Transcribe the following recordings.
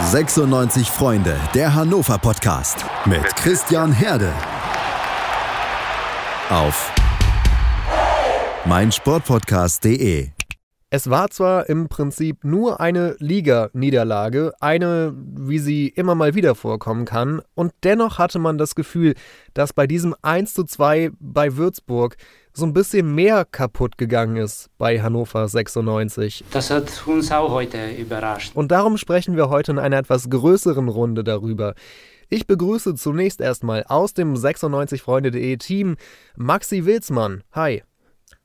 96 Freunde, der Hannover Podcast mit Christian Herde. Auf meinsportpodcast.de. Es war zwar im Prinzip nur eine Liga-Niederlage, eine, wie sie immer mal wieder vorkommen kann, und dennoch hatte man das Gefühl, dass bei diesem 1 zu 2 bei Würzburg so ein bisschen mehr kaputt gegangen ist bei Hannover 96. Das hat uns auch heute überrascht. Und darum sprechen wir heute in einer etwas größeren Runde darüber. Ich begrüße zunächst erstmal aus dem 96freunde.de Team Maxi Wilsmann. Hi.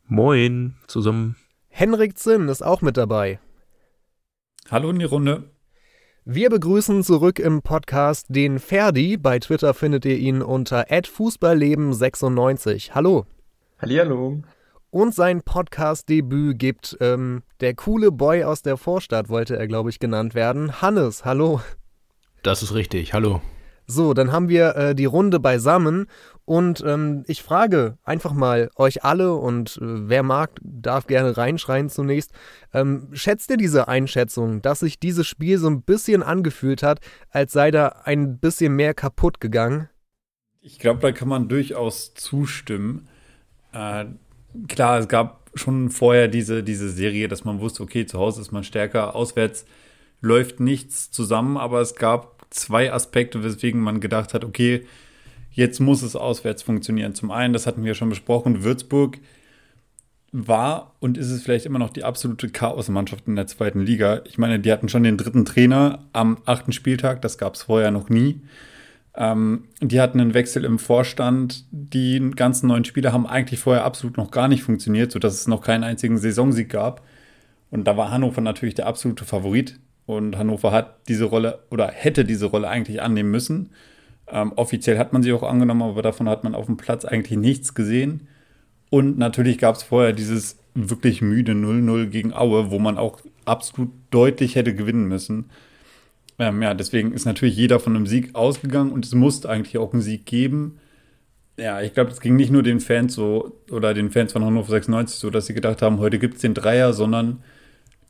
Moin zusammen. Henrik Zinn ist auch mit dabei. Hallo in die Runde. Wir begrüßen zurück im Podcast den Ferdi. Bei Twitter findet ihr ihn unter @fußballleben96. Hallo. Hallihallo. Und sein Podcast-Debüt gibt ähm, der coole Boy aus der Vorstadt, wollte er, glaube ich, genannt werden. Hannes, hallo. Das ist richtig, hallo. So, dann haben wir äh, die Runde beisammen und ähm, ich frage einfach mal euch alle und äh, wer mag, darf gerne reinschreien zunächst. Ähm, schätzt ihr diese Einschätzung, dass sich dieses Spiel so ein bisschen angefühlt hat, als sei da ein bisschen mehr kaputt gegangen? Ich glaube, da kann man durchaus zustimmen. Äh, klar, es gab schon vorher diese, diese Serie, dass man wusste, okay, zu Hause ist man stärker, auswärts läuft nichts zusammen, aber es gab zwei Aspekte, weswegen man gedacht hat, okay, jetzt muss es auswärts funktionieren. Zum einen, das hatten wir schon besprochen, Würzburg war und ist es vielleicht immer noch die absolute Chaosmannschaft in der zweiten Liga. Ich meine, die hatten schon den dritten Trainer am achten Spieltag, das gab es vorher noch nie. Ähm, die hatten einen Wechsel im Vorstand. Die ganzen neuen Spieler haben eigentlich vorher absolut noch gar nicht funktioniert, sodass es noch keinen einzigen Saisonsieg gab. Und da war Hannover natürlich der absolute Favorit. Und Hannover hat diese Rolle oder hätte diese Rolle eigentlich annehmen müssen. Ähm, offiziell hat man sie auch angenommen, aber davon hat man auf dem Platz eigentlich nichts gesehen. Und natürlich gab es vorher dieses wirklich müde 0-0 gegen Aue, wo man auch absolut deutlich hätte gewinnen müssen. Ähm, ja, deswegen ist natürlich jeder von einem Sieg ausgegangen und es musste eigentlich auch einen Sieg geben. Ja, ich glaube, es ging nicht nur den Fans so oder den Fans von Hannover 96 so, dass sie gedacht haben, heute gibt es den Dreier, sondern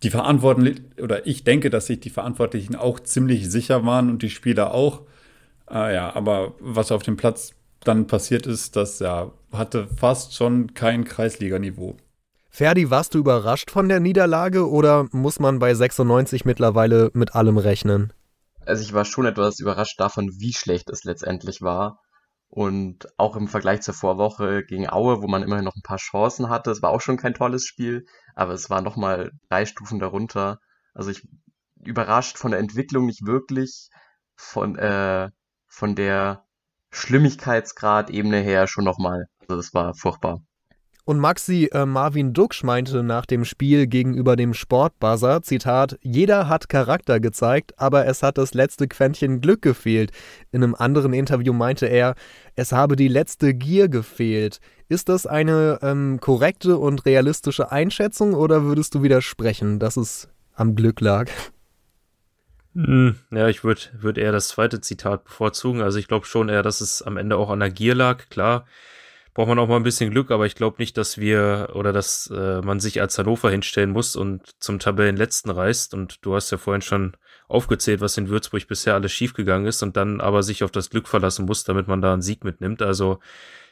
die Verantwortlichen, oder ich denke, dass sich die Verantwortlichen auch ziemlich sicher waren und die Spieler auch. Äh, ja, aber was auf dem Platz dann passiert ist, das ja hatte fast schon kein Kreisliganiveau. Ferdi, warst du überrascht von der Niederlage oder muss man bei 96 mittlerweile mit allem rechnen? Also ich war schon etwas überrascht davon, wie schlecht es letztendlich war. Und auch im Vergleich zur Vorwoche gegen Aue, wo man immerhin noch ein paar Chancen hatte, es war auch schon kein tolles Spiel, aber es war nochmal drei Stufen darunter. Also ich überrascht von der Entwicklung nicht wirklich, von, äh, von der Schlimmigkeitsgrad-Ebene her schon nochmal. Also das war furchtbar. Und Maxi äh, Marvin Duksch meinte nach dem Spiel gegenüber dem Sportbuzzer, Zitat, jeder hat Charakter gezeigt, aber es hat das letzte Quäntchen Glück gefehlt. In einem anderen Interview meinte er, es habe die letzte Gier gefehlt. Ist das eine ähm, korrekte und realistische Einschätzung oder würdest du widersprechen, dass es am Glück lag? Hm, ja, ich würde würd eher das zweite Zitat bevorzugen. Also ich glaube schon eher, dass es am Ende auch an der Gier lag. Klar, braucht man auch mal ein bisschen Glück, aber ich glaube nicht, dass wir oder dass äh, man sich als Hannover hinstellen muss und zum Tabellenletzten reißt. Und du hast ja vorhin schon aufgezählt, was in Würzburg bisher alles schiefgegangen ist und dann aber sich auf das Glück verlassen muss, damit man da einen Sieg mitnimmt. Also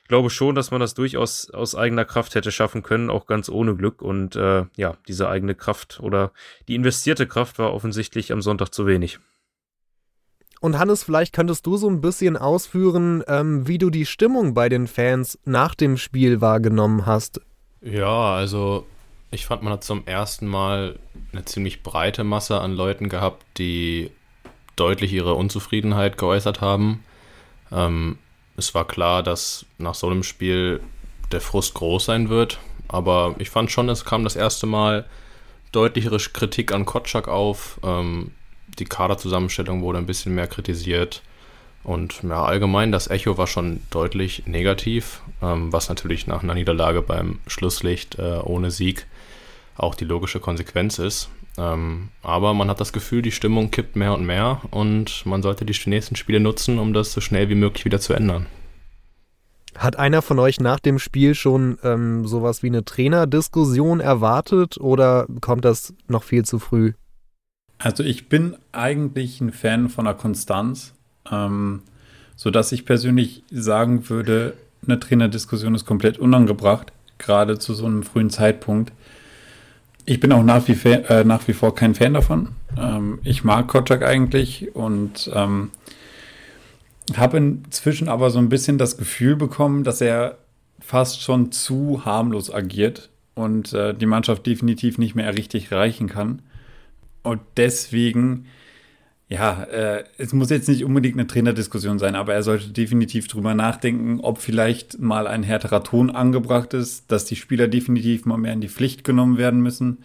ich glaube schon, dass man das durchaus aus eigener Kraft hätte schaffen können, auch ganz ohne Glück. Und äh, ja, diese eigene Kraft oder die investierte Kraft war offensichtlich am Sonntag zu wenig. Und Hannes, vielleicht könntest du so ein bisschen ausführen, ähm, wie du die Stimmung bei den Fans nach dem Spiel wahrgenommen hast. Ja, also ich fand, man hat zum ersten Mal eine ziemlich breite Masse an Leuten gehabt, die deutlich ihre Unzufriedenheit geäußert haben. Ähm, es war klar, dass nach so einem Spiel der Frust groß sein wird, aber ich fand schon, es kam das erste Mal deutlichere Kritik an Kotschak auf. Ähm, die Kaderzusammenstellung wurde ein bisschen mehr kritisiert. Und ja, allgemein, das Echo war schon deutlich negativ, ähm, was natürlich nach einer Niederlage beim Schlusslicht äh, ohne Sieg auch die logische Konsequenz ist. Ähm, aber man hat das Gefühl, die Stimmung kippt mehr und mehr und man sollte die nächsten Spiele nutzen, um das so schnell wie möglich wieder zu ändern. Hat einer von euch nach dem Spiel schon ähm, sowas wie eine Trainerdiskussion erwartet oder kommt das noch viel zu früh? Also ich bin eigentlich ein Fan von der Konstanz, ähm, sodass ich persönlich sagen würde, eine Trainerdiskussion ist komplett unangebracht, gerade zu so einem frühen Zeitpunkt. Ich bin auch nach wie, äh, nach wie vor kein Fan davon. Ähm, ich mag Kotschak eigentlich und ähm, habe inzwischen aber so ein bisschen das Gefühl bekommen, dass er fast schon zu harmlos agiert und äh, die Mannschaft definitiv nicht mehr richtig reichen kann. Und deswegen, ja, äh, es muss jetzt nicht unbedingt eine Trainerdiskussion sein, aber er sollte definitiv drüber nachdenken, ob vielleicht mal ein härterer Ton angebracht ist, dass die Spieler definitiv mal mehr in die Pflicht genommen werden müssen.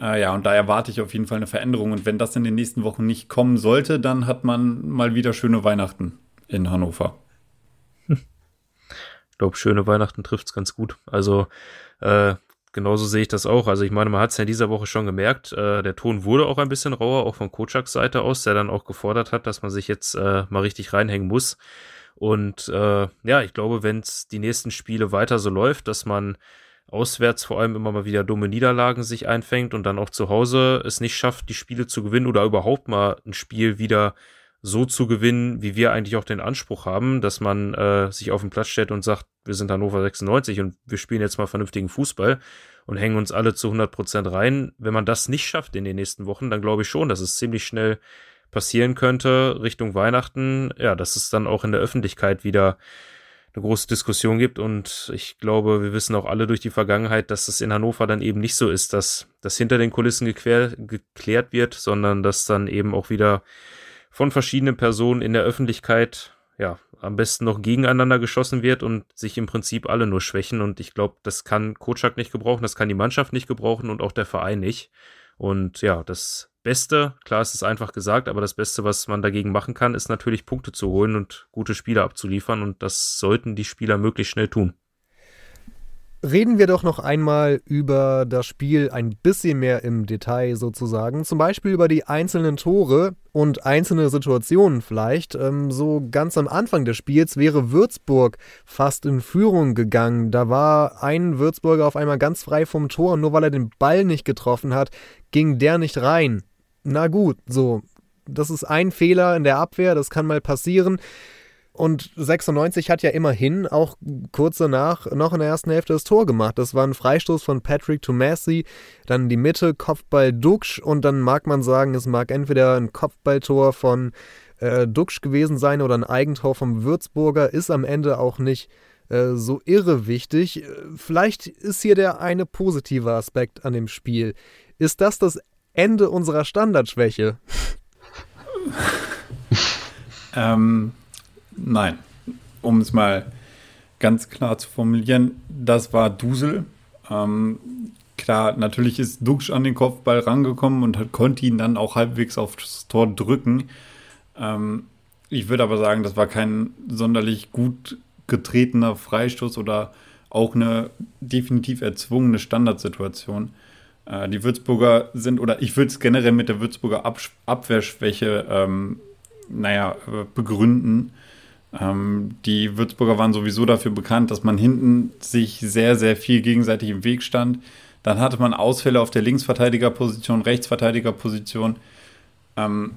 Äh, ja, und da erwarte ich auf jeden Fall eine Veränderung. Und wenn das in den nächsten Wochen nicht kommen sollte, dann hat man mal wieder schöne Weihnachten in Hannover. Ich glaube, schöne Weihnachten trifft es ganz gut. Also äh, genauso sehe ich das auch. Also ich meine, man hat es ja in dieser Woche schon gemerkt, äh, der Ton wurde auch ein bisschen rauer, auch von Kochaks Seite aus, der dann auch gefordert hat, dass man sich jetzt äh, mal richtig reinhängen muss. Und äh, ja, ich glaube, wenn es die nächsten Spiele weiter so läuft, dass man auswärts vor allem immer mal wieder dumme Niederlagen sich einfängt und dann auch zu Hause es nicht schafft, die Spiele zu gewinnen oder überhaupt mal ein Spiel wieder so zu gewinnen, wie wir eigentlich auch den Anspruch haben, dass man äh, sich auf den Platz stellt und sagt, wir sind Hannover 96 und wir spielen jetzt mal vernünftigen Fußball und hängen uns alle zu 100 Prozent rein. Wenn man das nicht schafft in den nächsten Wochen, dann glaube ich schon, dass es ziemlich schnell passieren könnte Richtung Weihnachten, ja, dass es dann auch in der Öffentlichkeit wieder eine große Diskussion gibt und ich glaube, wir wissen auch alle durch die Vergangenheit, dass es in Hannover dann eben nicht so ist, dass das hinter den Kulissen geklär, geklärt wird, sondern dass dann eben auch wieder von verschiedenen Personen in der Öffentlichkeit, ja, am besten noch gegeneinander geschossen wird und sich im Prinzip alle nur schwächen. Und ich glaube, das kann Kotschak nicht gebrauchen, das kann die Mannschaft nicht gebrauchen und auch der Verein nicht. Und ja, das Beste, klar ist es einfach gesagt, aber das Beste, was man dagegen machen kann, ist natürlich Punkte zu holen und gute Spieler abzuliefern. Und das sollten die Spieler möglichst schnell tun. Reden wir doch noch einmal über das Spiel ein bisschen mehr im Detail sozusagen. Zum Beispiel über die einzelnen Tore und einzelne Situationen vielleicht. Ähm, so ganz am Anfang des Spiels wäre Würzburg fast in Führung gegangen. Da war ein Würzburger auf einmal ganz frei vom Tor nur weil er den Ball nicht getroffen hat, ging der nicht rein. Na gut, so. Das ist ein Fehler in der Abwehr, das kann mal passieren. Und 96 hat ja immerhin auch kurz danach noch in der ersten Hälfte das Tor gemacht. Das war ein Freistoß von Patrick Tomasi, dann die Mitte, Kopfball Duxch und dann mag man sagen, es mag entweder ein Kopfballtor von äh, Duxch gewesen sein oder ein Eigentor vom Würzburger, ist am Ende auch nicht äh, so irre wichtig. Vielleicht ist hier der eine positive Aspekt an dem Spiel. Ist das das Ende unserer Standardschwäche? ähm Nein. Um es mal ganz klar zu formulieren, das war Dusel. Ähm, klar, natürlich ist Duxch an den Kopfball rangekommen und hat, konnte ihn dann auch halbwegs aufs Tor drücken. Ähm, ich würde aber sagen, das war kein sonderlich gut getretener Freistoß oder auch eine definitiv erzwungene Standardsituation. Äh, die Würzburger sind, oder ich würde es generell mit der Würzburger Ab Abwehrschwäche, ähm, naja, äh, begründen. Ähm, die Würzburger waren sowieso dafür bekannt, dass man hinten sich sehr, sehr viel gegenseitig im Weg stand. Dann hatte man Ausfälle auf der Linksverteidigerposition, Rechtsverteidigerposition. Ähm,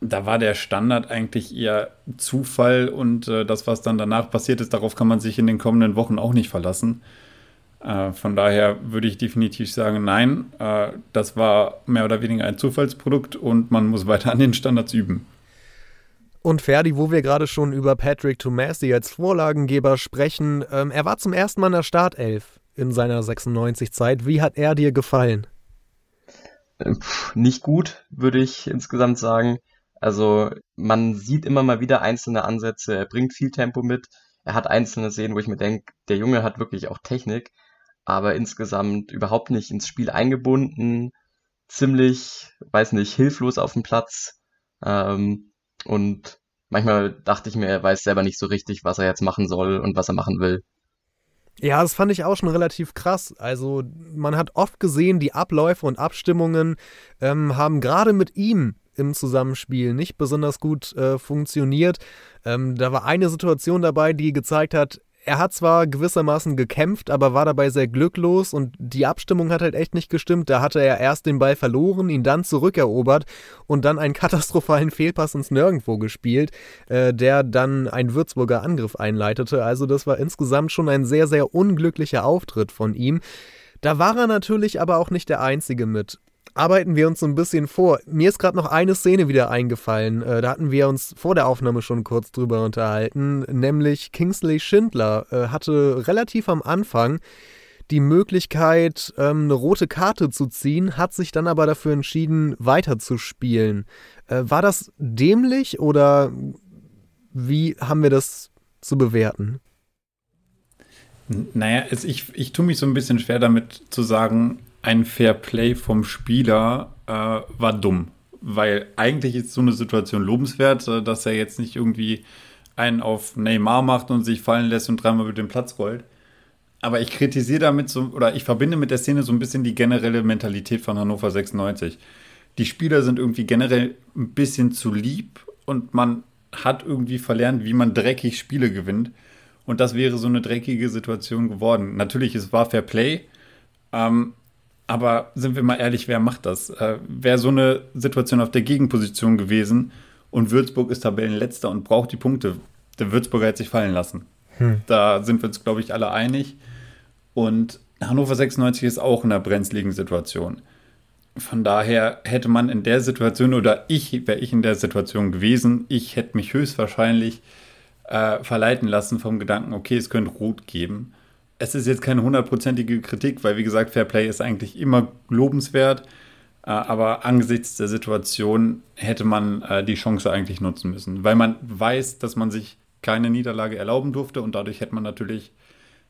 da war der Standard eigentlich eher Zufall und äh, das, was dann danach passiert ist, darauf kann man sich in den kommenden Wochen auch nicht verlassen. Äh, von daher würde ich definitiv sagen, nein, äh, das war mehr oder weniger ein Zufallsprodukt und man muss weiter an den Standards üben. Und Ferdi, wo wir gerade schon über Patrick Tomasi als Vorlagengeber sprechen, ähm, er war zum ersten Mal in der Startelf in seiner 96-Zeit. Wie hat er dir gefallen? Äh, nicht gut, würde ich insgesamt sagen. Also man sieht immer mal wieder einzelne Ansätze, er bringt viel Tempo mit, er hat einzelne Szenen, wo ich mir denke, der Junge hat wirklich auch Technik, aber insgesamt überhaupt nicht ins Spiel eingebunden, ziemlich, weiß nicht, hilflos auf dem Platz. Ähm, und manchmal dachte ich mir, er weiß selber nicht so richtig, was er jetzt machen soll und was er machen will. Ja, das fand ich auch schon relativ krass. Also man hat oft gesehen, die Abläufe und Abstimmungen ähm, haben gerade mit ihm im Zusammenspiel nicht besonders gut äh, funktioniert. Ähm, da war eine Situation dabei, die gezeigt hat, er hat zwar gewissermaßen gekämpft, aber war dabei sehr glücklos und die Abstimmung hat halt echt nicht gestimmt. Da hatte er erst den Ball verloren, ihn dann zurückerobert und dann einen katastrophalen Fehlpass ins Nirgendwo gespielt, äh, der dann einen Würzburger Angriff einleitete. Also das war insgesamt schon ein sehr, sehr unglücklicher Auftritt von ihm. Da war er natürlich aber auch nicht der Einzige mit arbeiten wir uns so ein bisschen vor. Mir ist gerade noch eine Szene wieder eingefallen. Äh, da hatten wir uns vor der Aufnahme schon kurz drüber unterhalten, nämlich Kingsley Schindler äh, hatte relativ am Anfang die Möglichkeit, ähm, eine rote Karte zu ziehen, hat sich dann aber dafür entschieden, weiterzuspielen. Äh, war das dämlich oder wie haben wir das zu bewerten? Naja, es, ich, ich tue mich so ein bisschen schwer damit zu sagen, ein Fair Play vom Spieler äh, war dumm. Weil eigentlich ist so eine Situation lobenswert, äh, dass er jetzt nicht irgendwie einen auf Neymar macht und sich fallen lässt und dreimal über den Platz rollt. Aber ich kritisiere damit so, oder ich verbinde mit der Szene so ein bisschen die generelle Mentalität von Hannover 96. Die Spieler sind irgendwie generell ein bisschen zu lieb und man hat irgendwie verlernt, wie man dreckig Spiele gewinnt. Und das wäre so eine dreckige Situation geworden. Natürlich, es war Fair Play, ähm, aber sind wir mal ehrlich, wer macht das? Äh, Wäre so eine Situation auf der Gegenposition gewesen und Würzburg ist Tabellenletzter und braucht die Punkte, der Würzburger hätte sich fallen lassen. Hm. Da sind wir uns, glaube ich, alle einig. Und Hannover 96 ist auch in einer brenzligen Situation. Von daher hätte man in der Situation, oder ich, wäre ich in der Situation gewesen, ich hätte mich höchstwahrscheinlich äh, verleiten lassen vom Gedanken, okay, es könnte Rot geben es ist jetzt keine hundertprozentige Kritik, weil wie gesagt, Fair Play ist eigentlich immer lobenswert. Äh, aber angesichts der Situation hätte man äh, die Chance eigentlich nutzen müssen, weil man weiß, dass man sich keine Niederlage erlauben durfte und dadurch hätte man natürlich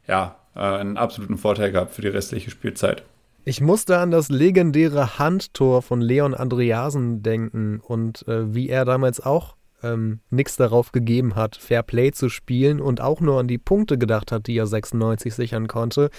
ja, äh, einen absoluten Vorteil gehabt für die restliche Spielzeit. Ich musste an das legendäre Handtor von Leon Andreasen denken und äh, wie er damals auch ähm, nichts darauf gegeben hat, Fair Play zu spielen und auch nur an die Punkte gedacht hat, die er 96 sichern konnte.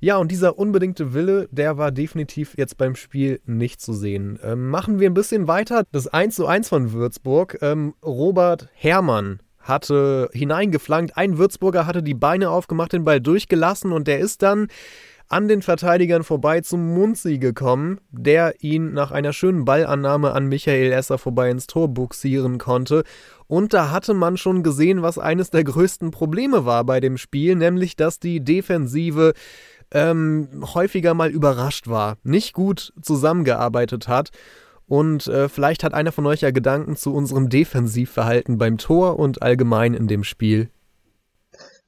Ja, und dieser unbedingte Wille, der war definitiv jetzt beim Spiel nicht zu sehen. Ähm, machen wir ein bisschen weiter. Das 1 zu 1 von Würzburg. Ähm, Robert Herrmann hatte hineingeflankt. Ein Würzburger hatte die Beine aufgemacht, den Ball durchgelassen und der ist dann an den Verteidigern vorbei zum Munzi gekommen, der ihn nach einer schönen Ballannahme an Michael Esser vorbei ins Tor buxieren konnte. Und da hatte man schon gesehen, was eines der größten Probleme war bei dem Spiel, nämlich dass die Defensive ähm, häufiger mal überrascht war, nicht gut zusammengearbeitet hat. Und äh, vielleicht hat einer von euch ja Gedanken zu unserem Defensivverhalten beim Tor und allgemein in dem Spiel.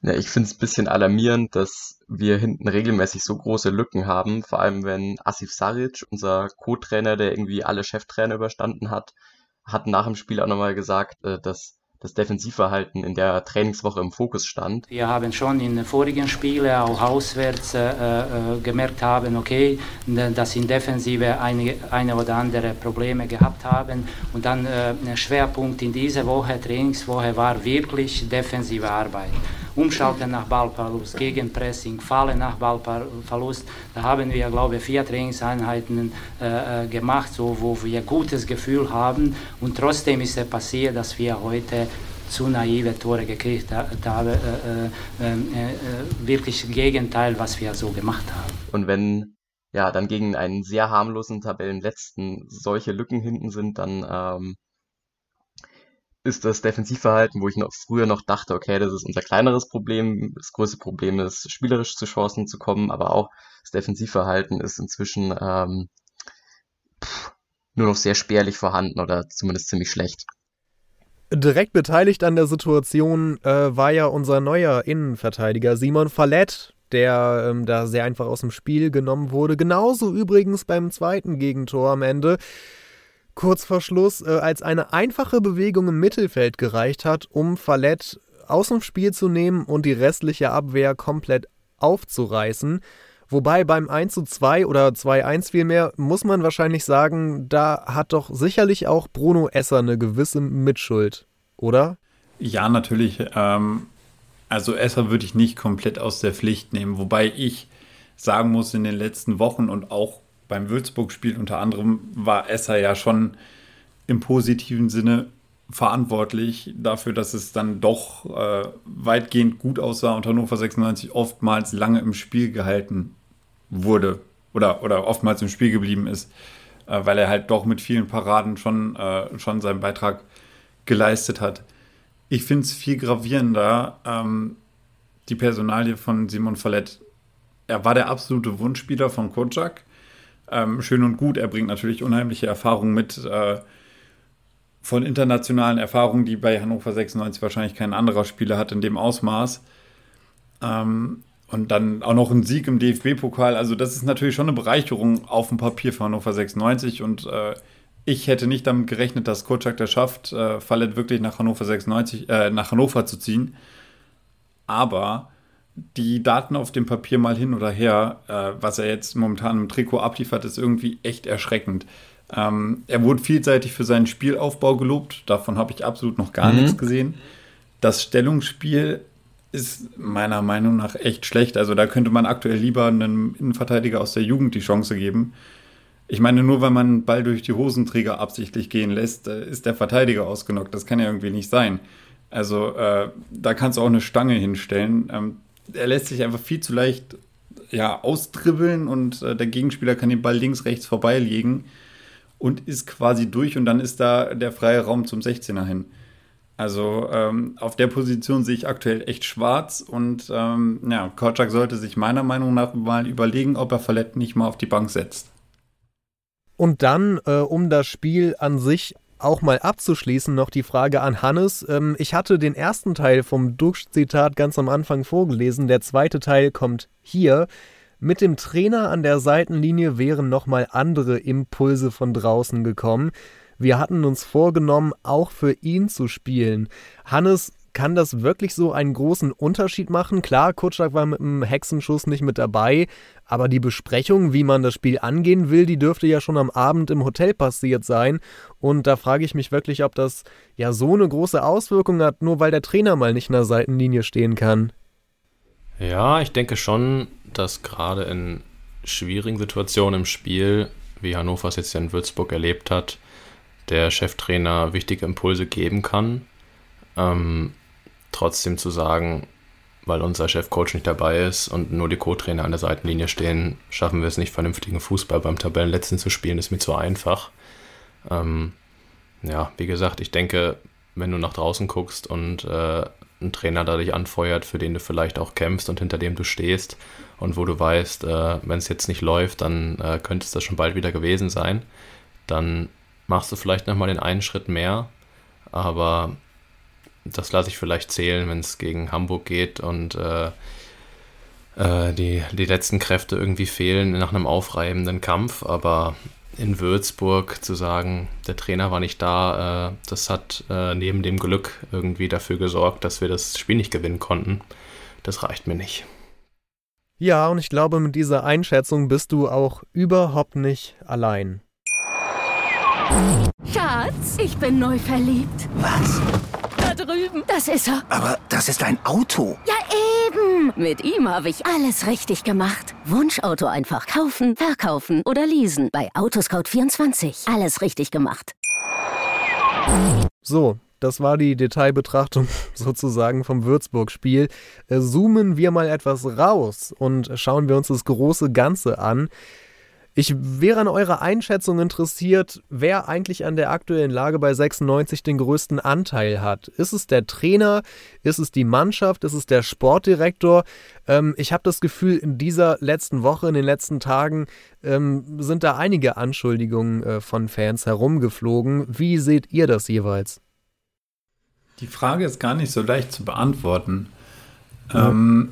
Ja, ich finde es ein bisschen alarmierend, dass wir hinten regelmäßig so große Lücken haben, vor allem wenn Asif Saric, unser Co-Trainer, der irgendwie alle Cheftrainer überstanden hat, hat nach dem Spiel auch nochmal gesagt, äh, dass das Defensivverhalten in der Trainingswoche im Fokus stand. Wir haben schon in den vorigen Spielen, auch auswärts, äh, äh, gemerkt haben, okay, dass in Defensive eine, eine oder andere Probleme gehabt haben. Und dann äh, ein Schwerpunkt in dieser Woche, Trainingswoche, war wirklich defensive Arbeit. Umschalten nach Ballverlust, Gegenpressing, Fallen nach Ballverlust. Da haben wir, glaube ich, vier Trainingseinheiten äh, äh, gemacht, so, wo wir gutes Gefühl haben. Und trotzdem ist es passiert, dass wir heute zu naive Tore gekriegt haben. Äh, äh, ähm, äh, äh, wirklich Gegenteil, was wir so gemacht haben. Und wenn ja dann gegen einen sehr harmlosen Tabellenletzten solche Lücken hinten sind, dann ähm, ist das Defensivverhalten, wo ich noch früher noch dachte, okay, das ist unser kleineres Problem. Das größte Problem ist, spielerisch zu Chancen zu kommen, aber auch das Defensivverhalten ist inzwischen ähm, pff, nur noch sehr spärlich vorhanden oder zumindest ziemlich schlecht. Direkt beteiligt an der Situation äh, war ja unser neuer Innenverteidiger Simon Fallett, der ähm, da sehr einfach aus dem Spiel genommen wurde. Genauso übrigens beim zweiten Gegentor am Ende kurz vor Schluss äh, als eine einfache Bewegung im Mittelfeld gereicht hat, um Fallett aus dem Spiel zu nehmen und die restliche Abwehr komplett aufzureißen. Wobei beim 1 zu 2 oder 2-1 vielmehr muss man wahrscheinlich sagen, da hat doch sicherlich auch Bruno Esser eine gewisse Mitschuld, oder? Ja, natürlich. Ähm, also Esser würde ich nicht komplett aus der Pflicht nehmen, wobei ich sagen muss, in den letzten Wochen und auch beim Würzburg-Spiel unter anderem war Esser ja schon im positiven Sinne verantwortlich dafür, dass es dann doch äh, weitgehend gut aussah und Hannover 96 oftmals lange im Spiel gehalten wurde oder, oder oftmals im Spiel geblieben ist, äh, weil er halt doch mit vielen Paraden schon, äh, schon seinen Beitrag geleistet hat. Ich finde es viel gravierender, ähm, die Personalie von Simon Fallett. Er war der absolute Wunschspieler von Kocak. Ähm, schön und gut, er bringt natürlich unheimliche Erfahrungen mit äh, von internationalen Erfahrungen, die bei Hannover 96 wahrscheinlich kein anderer Spieler hat in dem Ausmaß. Ähm, und dann auch noch ein Sieg im DFB-Pokal. Also, das ist natürlich schon eine Bereicherung auf dem Papier für Hannover 96. Und äh, ich hätte nicht damit gerechnet, dass Kocak das schafft, äh, Fallet wirklich nach Hannover 96, äh, nach Hannover zu ziehen. Aber die Daten auf dem Papier mal hin oder her, äh, was er jetzt momentan im Trikot abliefert, ist irgendwie echt erschreckend. Ähm, er wurde vielseitig für seinen Spielaufbau gelobt. Davon habe ich absolut noch gar mhm. nichts gesehen. Das Stellungsspiel ist meiner Meinung nach echt schlecht. Also da könnte man aktuell lieber einem Innenverteidiger aus der Jugend die Chance geben. Ich meine, nur weil man einen Ball durch die Hosenträger absichtlich gehen lässt, äh, ist der Verteidiger ausgenockt. Das kann ja irgendwie nicht sein. Also äh, da kannst du auch eine Stange hinstellen. Ähm, er lässt sich einfach viel zu leicht ja, ausdribbeln und äh, der Gegenspieler kann den Ball links, rechts vorbeilegen und ist quasi durch und dann ist da der freie Raum zum 16er hin. Also ähm, auf der Position sehe ich aktuell echt schwarz und ähm, ja, Korczak sollte sich meiner Meinung nach mal überlegen, ob er Verletzt nicht mal auf die Bank setzt. Und dann, äh, um das Spiel an sich auch mal abzuschließen, noch die Frage an Hannes. Ähm, ich hatte den ersten Teil vom Duxch-Zitat ganz am Anfang vorgelesen. Der zweite Teil kommt hier. Mit dem Trainer an der Seitenlinie wären nochmal andere Impulse von draußen gekommen. Wir hatten uns vorgenommen, auch für ihn zu spielen. Hannes, kann das wirklich so einen großen Unterschied machen? Klar, Kutschak war mit dem Hexenschuss nicht mit dabei, aber die Besprechung, wie man das Spiel angehen will, die dürfte ja schon am Abend im Hotel passiert sein. Und da frage ich mich wirklich, ob das ja so eine große Auswirkung hat, nur weil der Trainer mal nicht in der Seitenlinie stehen kann. Ja, ich denke schon, dass gerade in schwierigen Situationen im Spiel, wie Hannover es jetzt in Würzburg erlebt hat, der Cheftrainer wichtige Impulse geben kann. Ähm, trotzdem zu sagen, weil unser Chefcoach nicht dabei ist und nur die Co-Trainer an der Seitenlinie stehen, schaffen wir es nicht, vernünftigen Fußball beim Tabellenletzten zu spielen, ist mir zu einfach. Ähm, ja, wie gesagt, ich denke, wenn du nach draußen guckst und äh, ein Trainer da dich anfeuert, für den du vielleicht auch kämpfst und hinter dem du stehst und wo du weißt, äh, wenn es jetzt nicht läuft, dann äh, könnte es das schon bald wieder gewesen sein, dann machst du vielleicht nochmal den einen Schritt mehr, aber das lasse ich vielleicht zählen, wenn es gegen Hamburg geht und äh, äh, die, die letzten Kräfte irgendwie fehlen nach einem aufreibenden Kampf. Aber in Würzburg zu sagen, der Trainer war nicht da, äh, das hat äh, neben dem Glück irgendwie dafür gesorgt, dass wir das Spiel nicht gewinnen konnten. Das reicht mir nicht. Ja, und ich glaube, mit dieser Einschätzung bist du auch überhaupt nicht allein. Schatz, ich bin neu verliebt. Was? Drüben. Das ist er. Aber das ist ein Auto. Ja, eben. Mit ihm habe ich alles richtig gemacht. Wunschauto einfach kaufen, verkaufen oder leasen. Bei Autoscout24. Alles richtig gemacht. So, das war die Detailbetrachtung sozusagen vom Würzburg-Spiel. Äh, zoomen wir mal etwas raus und schauen wir uns das große Ganze an. Ich wäre an eurer Einschätzung interessiert, wer eigentlich an der aktuellen Lage bei 96 den größten Anteil hat. Ist es der Trainer? Ist es die Mannschaft? Ist es der Sportdirektor? Ähm, ich habe das Gefühl, in dieser letzten Woche, in den letzten Tagen ähm, sind da einige Anschuldigungen äh, von Fans herumgeflogen. Wie seht ihr das jeweils? Die Frage ist gar nicht so leicht zu beantworten. Ja. Ähm,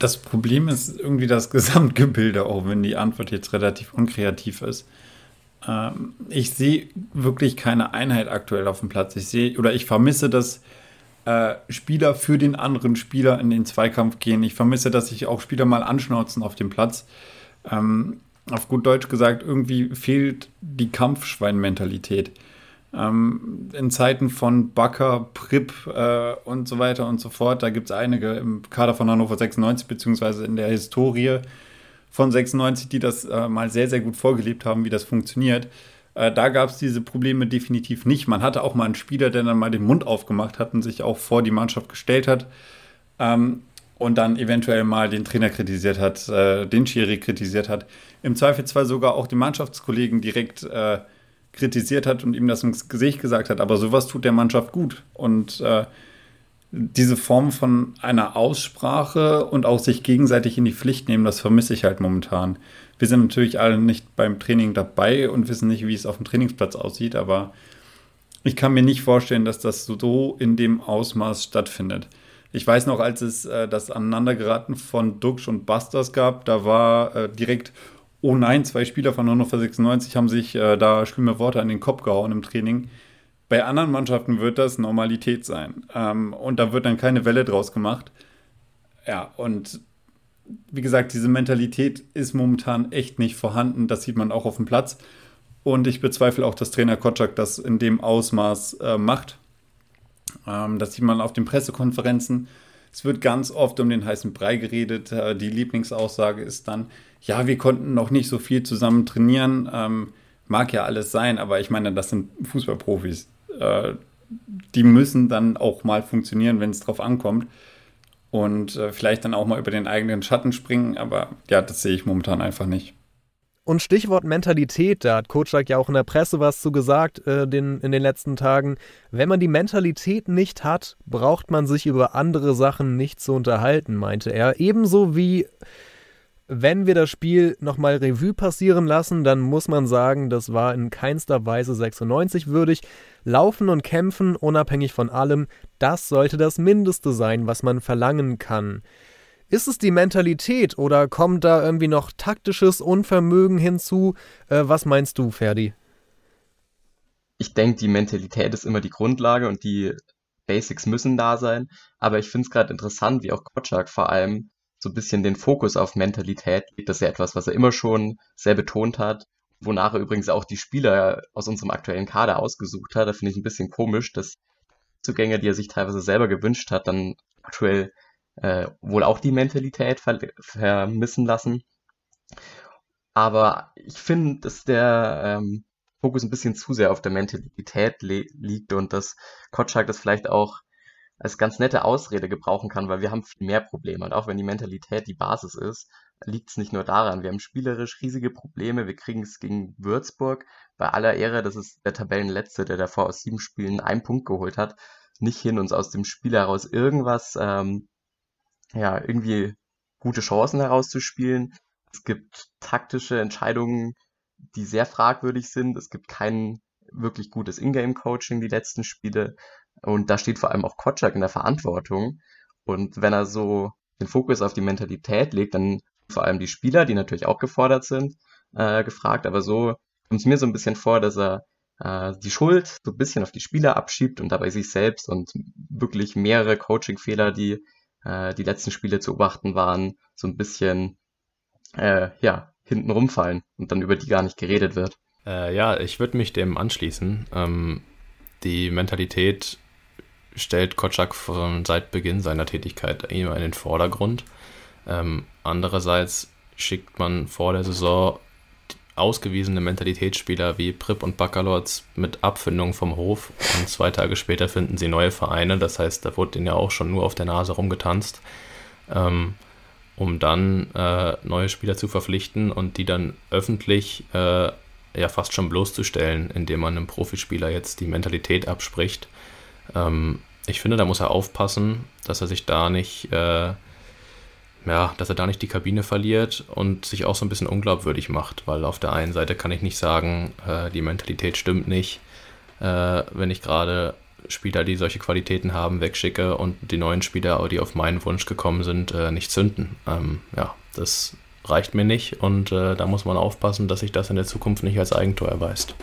das Problem ist irgendwie das Gesamtgebilde, auch wenn die Antwort jetzt relativ unkreativ ist. Ähm, ich sehe wirklich keine Einheit aktuell auf dem Platz. Ich sehe oder ich vermisse, dass äh, Spieler für den anderen Spieler in den Zweikampf gehen. Ich vermisse, dass sich auch Spieler mal anschnauzen auf dem Platz. Ähm, auf gut Deutsch gesagt, irgendwie fehlt die Kampfschwein-Mentalität. Ähm, in Zeiten von Bakker, Pripp äh, und so weiter und so fort, da gibt es einige im Kader von Hannover 96, beziehungsweise in der Historie von 96, die das äh, mal sehr, sehr gut vorgelebt haben, wie das funktioniert. Äh, da gab es diese Probleme definitiv nicht. Man hatte auch mal einen Spieler, der dann mal den Mund aufgemacht hat und sich auch vor die Mannschaft gestellt hat ähm, und dann eventuell mal den Trainer kritisiert hat, äh, den Schiri kritisiert hat. Im Zweifelsfall sogar auch den Mannschaftskollegen direkt äh, kritisiert hat und ihm das ins Gesicht gesagt hat. Aber sowas tut der Mannschaft gut. Und äh, diese Form von einer Aussprache und auch sich gegenseitig in die Pflicht nehmen, das vermisse ich halt momentan. Wir sind natürlich alle nicht beim Training dabei und wissen nicht, wie es auf dem Trainingsplatz aussieht, aber ich kann mir nicht vorstellen, dass das so in dem Ausmaß stattfindet. Ich weiß noch, als es äh, das Aneinandergeraten von Duxch und Busters gab, da war äh, direkt, oh nein, zwei Spieler von Hannover 96 haben sich äh, da schlimme Worte an den Kopf gehauen im Training. Bei anderen Mannschaften wird das Normalität sein. Ähm, und da wird dann keine Welle draus gemacht. Ja, und wie gesagt, diese Mentalität ist momentan echt nicht vorhanden. Das sieht man auch auf dem Platz. Und ich bezweifle auch, dass Trainer Kotschak das in dem Ausmaß äh, macht. Ähm, das sieht man auf den Pressekonferenzen. Es wird ganz oft um den heißen Brei geredet. Äh, die Lieblingsaussage ist dann, ja, wir konnten noch nicht so viel zusammen trainieren. Ähm, mag ja alles sein, aber ich meine, das sind Fußballprofis äh, die müssen dann auch mal funktionieren, wenn es drauf ankommt. Und äh, vielleicht dann auch mal über den eigenen Schatten springen, aber ja, das sehe ich momentan einfach nicht. Und Stichwort Mentalität, da hat Kotschak ja auch in der Presse was zu gesagt äh, den, in den letzten Tagen. Wenn man die Mentalität nicht hat, braucht man sich über andere Sachen nicht zu unterhalten, meinte er. Ebenso wie wenn wir das Spiel nochmal Revue passieren lassen, dann muss man sagen, das war in keinster Weise 96 würdig. Laufen und kämpfen, unabhängig von allem, das sollte das Mindeste sein, was man verlangen kann. Ist es die Mentalität oder kommt da irgendwie noch taktisches Unvermögen hinzu? Äh, was meinst du, Ferdi? Ich denke, die Mentalität ist immer die Grundlage und die Basics müssen da sein. Aber ich finde es gerade interessant, wie auch Kotschak vor allem so ein bisschen den Fokus auf Mentalität legt. Das ist ja etwas, was er immer schon sehr betont hat, wonach er übrigens auch die Spieler aus unserem aktuellen Kader ausgesucht hat. Da finde ich ein bisschen komisch, dass Zugänge, die er sich teilweise selber gewünscht hat, dann aktuell äh, wohl auch die Mentalität ver vermissen lassen. Aber ich finde, dass der ähm, Fokus ein bisschen zu sehr auf der Mentalität liegt und dass Kotschak das vielleicht auch als ganz nette Ausrede gebrauchen kann, weil wir haben viel mehr Probleme. Und auch wenn die Mentalität die Basis ist, liegt es nicht nur daran. Wir haben spielerisch riesige Probleme. Wir kriegen es gegen Würzburg. Bei aller Ehre, das ist der Tabellenletzte, der davor aus sieben Spielen einen Punkt geholt hat, nicht hin, uns aus dem Spiel heraus irgendwas, ähm, ja, irgendwie gute Chancen herauszuspielen. Es gibt taktische Entscheidungen, die sehr fragwürdig sind. Es gibt kein wirklich gutes Ingame-Coaching die letzten Spiele. Und da steht vor allem auch Kotschak in der Verantwortung. Und wenn er so den Fokus auf die Mentalität legt, dann vor allem die Spieler, die natürlich auch gefordert sind, äh, gefragt. Aber so kommt es mir so ein bisschen vor, dass er äh, die Schuld so ein bisschen auf die Spieler abschiebt und dabei sich selbst und wirklich mehrere Coaching-Fehler, die äh, die letzten Spiele zu beobachten waren, so ein bisschen äh, ja hinten rumfallen und dann über die gar nicht geredet wird. Äh, ja, ich würde mich dem anschließen. Ähm, die Mentalität stellt Kotschak von seit Beginn seiner Tätigkeit immer in den Vordergrund. Ähm, andererseits schickt man vor der Saison ausgewiesene Mentalitätsspieler wie Prip und Baccalords mit Abfindung vom Hof und zwei Tage später finden sie neue Vereine. Das heißt, da wurde ihnen ja auch schon nur auf der Nase rumgetanzt, ähm, um dann äh, neue Spieler zu verpflichten und die dann öffentlich äh, ja fast schon bloßzustellen, indem man einem Profispieler jetzt die Mentalität abspricht. Ähm, ich finde, da muss er aufpassen, dass er sich da nicht, äh, ja, dass er da nicht die Kabine verliert und sich auch so ein bisschen unglaubwürdig macht, weil auf der einen Seite kann ich nicht sagen, äh, die Mentalität stimmt nicht, äh, wenn ich gerade Spieler, die solche Qualitäten haben, wegschicke und die neuen Spieler, die auf meinen Wunsch gekommen sind, äh, nicht zünden. Ähm, ja, das reicht mir nicht und äh, da muss man aufpassen, dass sich das in der Zukunft nicht als Eigentor erweist.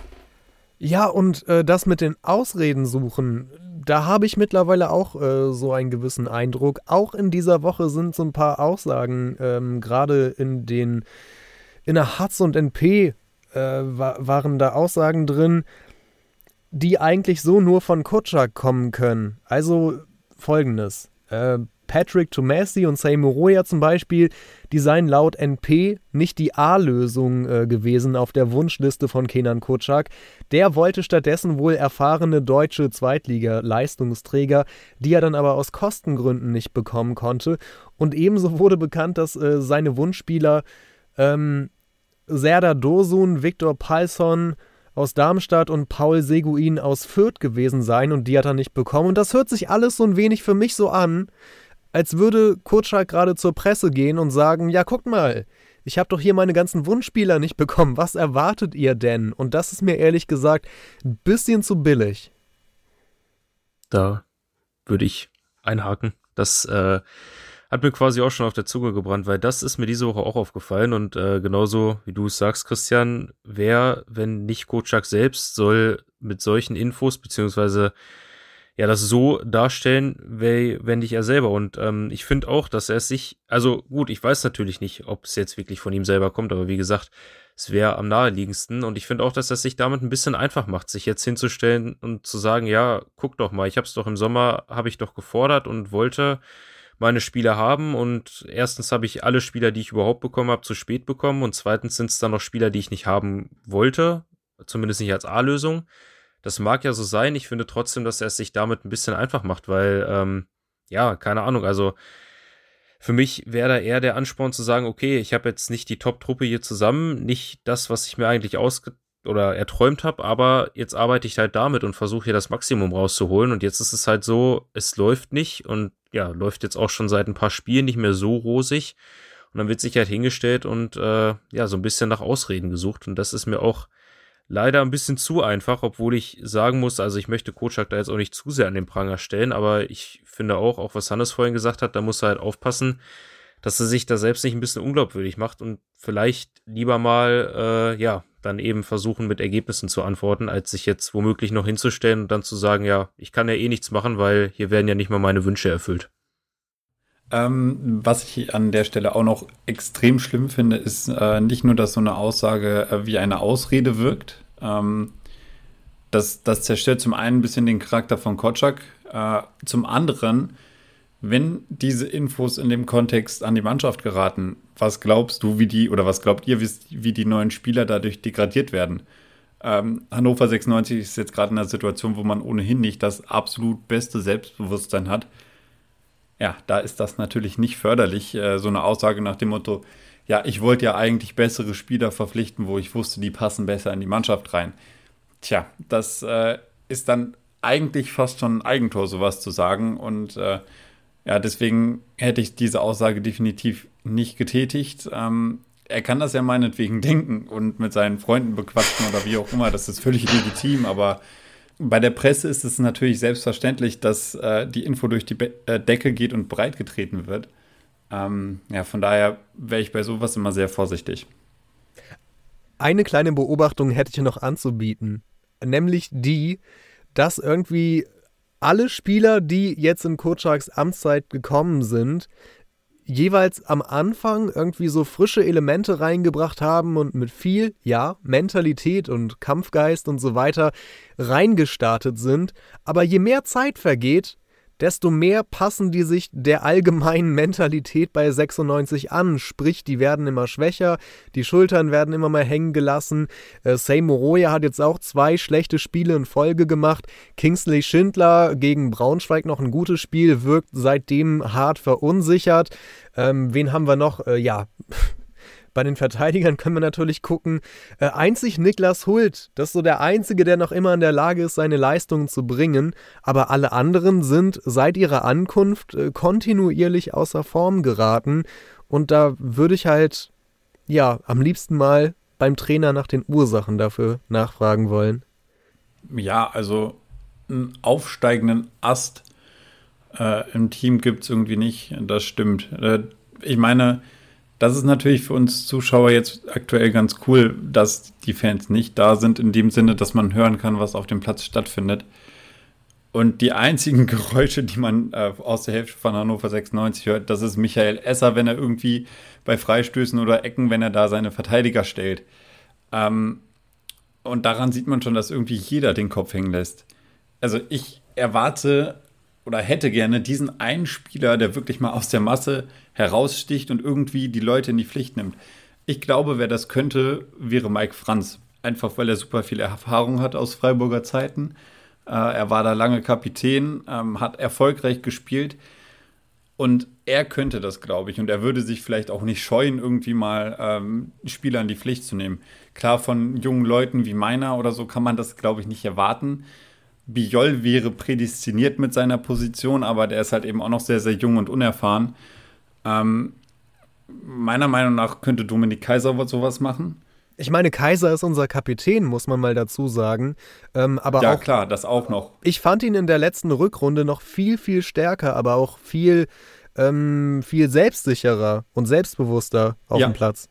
Ja, und äh, das mit den Ausreden suchen, da habe ich mittlerweile auch äh, so einen gewissen Eindruck. Auch in dieser Woche sind so ein paar Aussagen, ähm, gerade in den in der Hatz und NP äh, waren da Aussagen drin, die eigentlich so nur von Kutschak kommen können. Also folgendes. Äh, Patrick Tomasi und Seymour Roya zum Beispiel, die seien laut NP nicht die A-Lösung äh, gewesen auf der Wunschliste von Kenan Kutschak. Der wollte stattdessen wohl erfahrene deutsche Zweitliga-Leistungsträger, die er dann aber aus Kostengründen nicht bekommen konnte. Und ebenso wurde bekannt, dass äh, seine Wunschspieler ähm, Serdar Dosun, Viktor Palsson, aus Darmstadt und Paul Seguin aus Fürth gewesen sein und die hat er nicht bekommen. Und das hört sich alles so ein wenig für mich so an, als würde Kutschak gerade zur Presse gehen und sagen, ja, guckt mal, ich habe doch hier meine ganzen Wunschspieler nicht bekommen, was erwartet ihr denn? Und das ist mir ehrlich gesagt ein bisschen zu billig. Da würde ich einhaken. Das äh, hat mir quasi auch schon auf der Zunge gebrannt, weil das ist mir diese Woche auch aufgefallen und äh, genauso wie du es sagst, Christian, wer, wenn nicht Kotschak selbst, soll mit solchen Infos beziehungsweise ja das so darstellen, wenn nicht er selber. Und ähm, ich finde auch, dass er es sich, also gut, ich weiß natürlich nicht, ob es jetzt wirklich von ihm selber kommt, aber wie gesagt, es wäre am naheliegendsten. Und ich finde auch, dass er sich damit ein bisschen einfach macht, sich jetzt hinzustellen und zu sagen, ja, guck doch mal, ich habe es doch im Sommer, habe ich doch gefordert und wollte meine Spieler haben. Und erstens habe ich alle Spieler, die ich überhaupt bekommen habe, zu spät bekommen. Und zweitens sind es dann noch Spieler, die ich nicht haben wollte. Zumindest nicht als A-Lösung. Das mag ja so sein. Ich finde trotzdem, dass er es sich damit ein bisschen einfach macht, weil, ähm, ja, keine Ahnung. Also für mich wäre da eher der Ansporn zu sagen, okay, ich habe jetzt nicht die Top-Truppe hier zusammen, nicht das, was ich mir eigentlich ausge oder erträumt habe, aber jetzt arbeite ich halt damit und versuche hier das Maximum rauszuholen. Und jetzt ist es halt so, es läuft nicht und ja, läuft jetzt auch schon seit ein paar Spielen nicht mehr so rosig. Und dann wird sich halt hingestellt und äh, ja, so ein bisschen nach Ausreden gesucht. Und das ist mir auch leider ein bisschen zu einfach, obwohl ich sagen muss, also ich möchte Kotschak da jetzt auch nicht zu sehr an den Pranger stellen, aber ich finde auch, auch was Hannes vorhin gesagt hat, da muss er halt aufpassen, dass er sich da selbst nicht ein bisschen unglaubwürdig macht und vielleicht lieber mal, äh, ja, dann eben versuchen, mit Ergebnissen zu antworten, als sich jetzt womöglich noch hinzustellen und dann zu sagen, ja, ich kann ja eh nichts machen, weil hier werden ja nicht mal meine Wünsche erfüllt. Ähm, was ich an der Stelle auch noch extrem schlimm finde, ist äh, nicht nur, dass so eine Aussage äh, wie eine Ausrede wirkt. Ähm, das, das zerstört zum einen ein bisschen den Charakter von Kotschak. Äh, zum anderen wenn diese Infos in dem Kontext an die Mannschaft geraten, was glaubst du, wie die, oder was glaubt ihr, wie die neuen Spieler dadurch degradiert werden? Ähm, Hannover 96 ist jetzt gerade in einer Situation, wo man ohnehin nicht das absolut beste Selbstbewusstsein hat. Ja, da ist das natürlich nicht förderlich, äh, so eine Aussage nach dem Motto, ja, ich wollte ja eigentlich bessere Spieler verpflichten, wo ich wusste, die passen besser in die Mannschaft rein. Tja, das äh, ist dann eigentlich fast schon ein Eigentor, sowas zu sagen. Und äh, ja, deswegen hätte ich diese Aussage definitiv nicht getätigt. Ähm, er kann das ja meinetwegen denken und mit seinen Freunden bequatschen oder wie auch immer. Das ist völlig legitim, aber bei der Presse ist es natürlich selbstverständlich, dass äh, die Info durch die Be äh, Decke geht und breitgetreten wird. Ähm, ja, von daher wäre ich bei sowas immer sehr vorsichtig. Eine kleine Beobachtung hätte ich noch anzubieten, nämlich die, dass irgendwie alle Spieler, die jetzt in Kotschaks Amtszeit gekommen sind, jeweils am Anfang irgendwie so frische Elemente reingebracht haben und mit viel, ja, Mentalität und Kampfgeist und so weiter reingestartet sind. Aber je mehr Zeit vergeht, desto mehr passen die sich der allgemeinen Mentalität bei 96 an. Sprich, die werden immer schwächer, die Schultern werden immer mal hängen gelassen. Äh, Seymour Roya hat jetzt auch zwei schlechte Spiele in Folge gemacht. Kingsley Schindler gegen Braunschweig noch ein gutes Spiel, wirkt seitdem hart verunsichert. Ähm, wen haben wir noch? Äh, ja. Bei den Verteidigern können wir natürlich gucken. Äh, einzig Niklas Hult, das ist so der Einzige, der noch immer in der Lage ist, seine Leistungen zu bringen. Aber alle anderen sind seit ihrer Ankunft äh, kontinuierlich außer Form geraten. Und da würde ich halt, ja, am liebsten mal beim Trainer nach den Ursachen dafür nachfragen wollen. Ja, also einen aufsteigenden Ast äh, im Team gibt es irgendwie nicht. Das stimmt. Äh, ich meine, das ist natürlich für uns Zuschauer jetzt aktuell ganz cool, dass die Fans nicht da sind, in dem Sinne, dass man hören kann, was auf dem Platz stattfindet. Und die einzigen Geräusche, die man äh, aus der Hälfte von Hannover 96 hört, das ist Michael Esser, wenn er irgendwie bei Freistößen oder Ecken, wenn er da seine Verteidiger stellt. Ähm, und daran sieht man schon, dass irgendwie jeder den Kopf hängen lässt. Also ich erwarte oder hätte gerne diesen einen Spieler, der wirklich mal aus der Masse heraussticht und irgendwie die Leute in die Pflicht nimmt. Ich glaube, wer das könnte, wäre Mike Franz. Einfach weil er super viel Erfahrung hat aus Freiburger Zeiten. Äh, er war da lange Kapitän, ähm, hat erfolgreich gespielt. Und er könnte das, glaube ich. Und er würde sich vielleicht auch nicht scheuen, irgendwie mal ähm, Spieler in die Pflicht zu nehmen. Klar, von jungen Leuten wie meiner oder so kann man das, glaube ich, nicht erwarten. Biol wäre prädestiniert mit seiner Position, aber der ist halt eben auch noch sehr, sehr jung und unerfahren. Ähm, meiner Meinung nach könnte Dominik Kaiser sowas machen. Ich meine, Kaiser ist unser Kapitän, muss man mal dazu sagen. Ähm, aber ja, auch, klar, das auch noch. Ich fand ihn in der letzten Rückrunde noch viel, viel stärker, aber auch viel, ähm, viel selbstsicherer und selbstbewusster auf ja. dem Platz.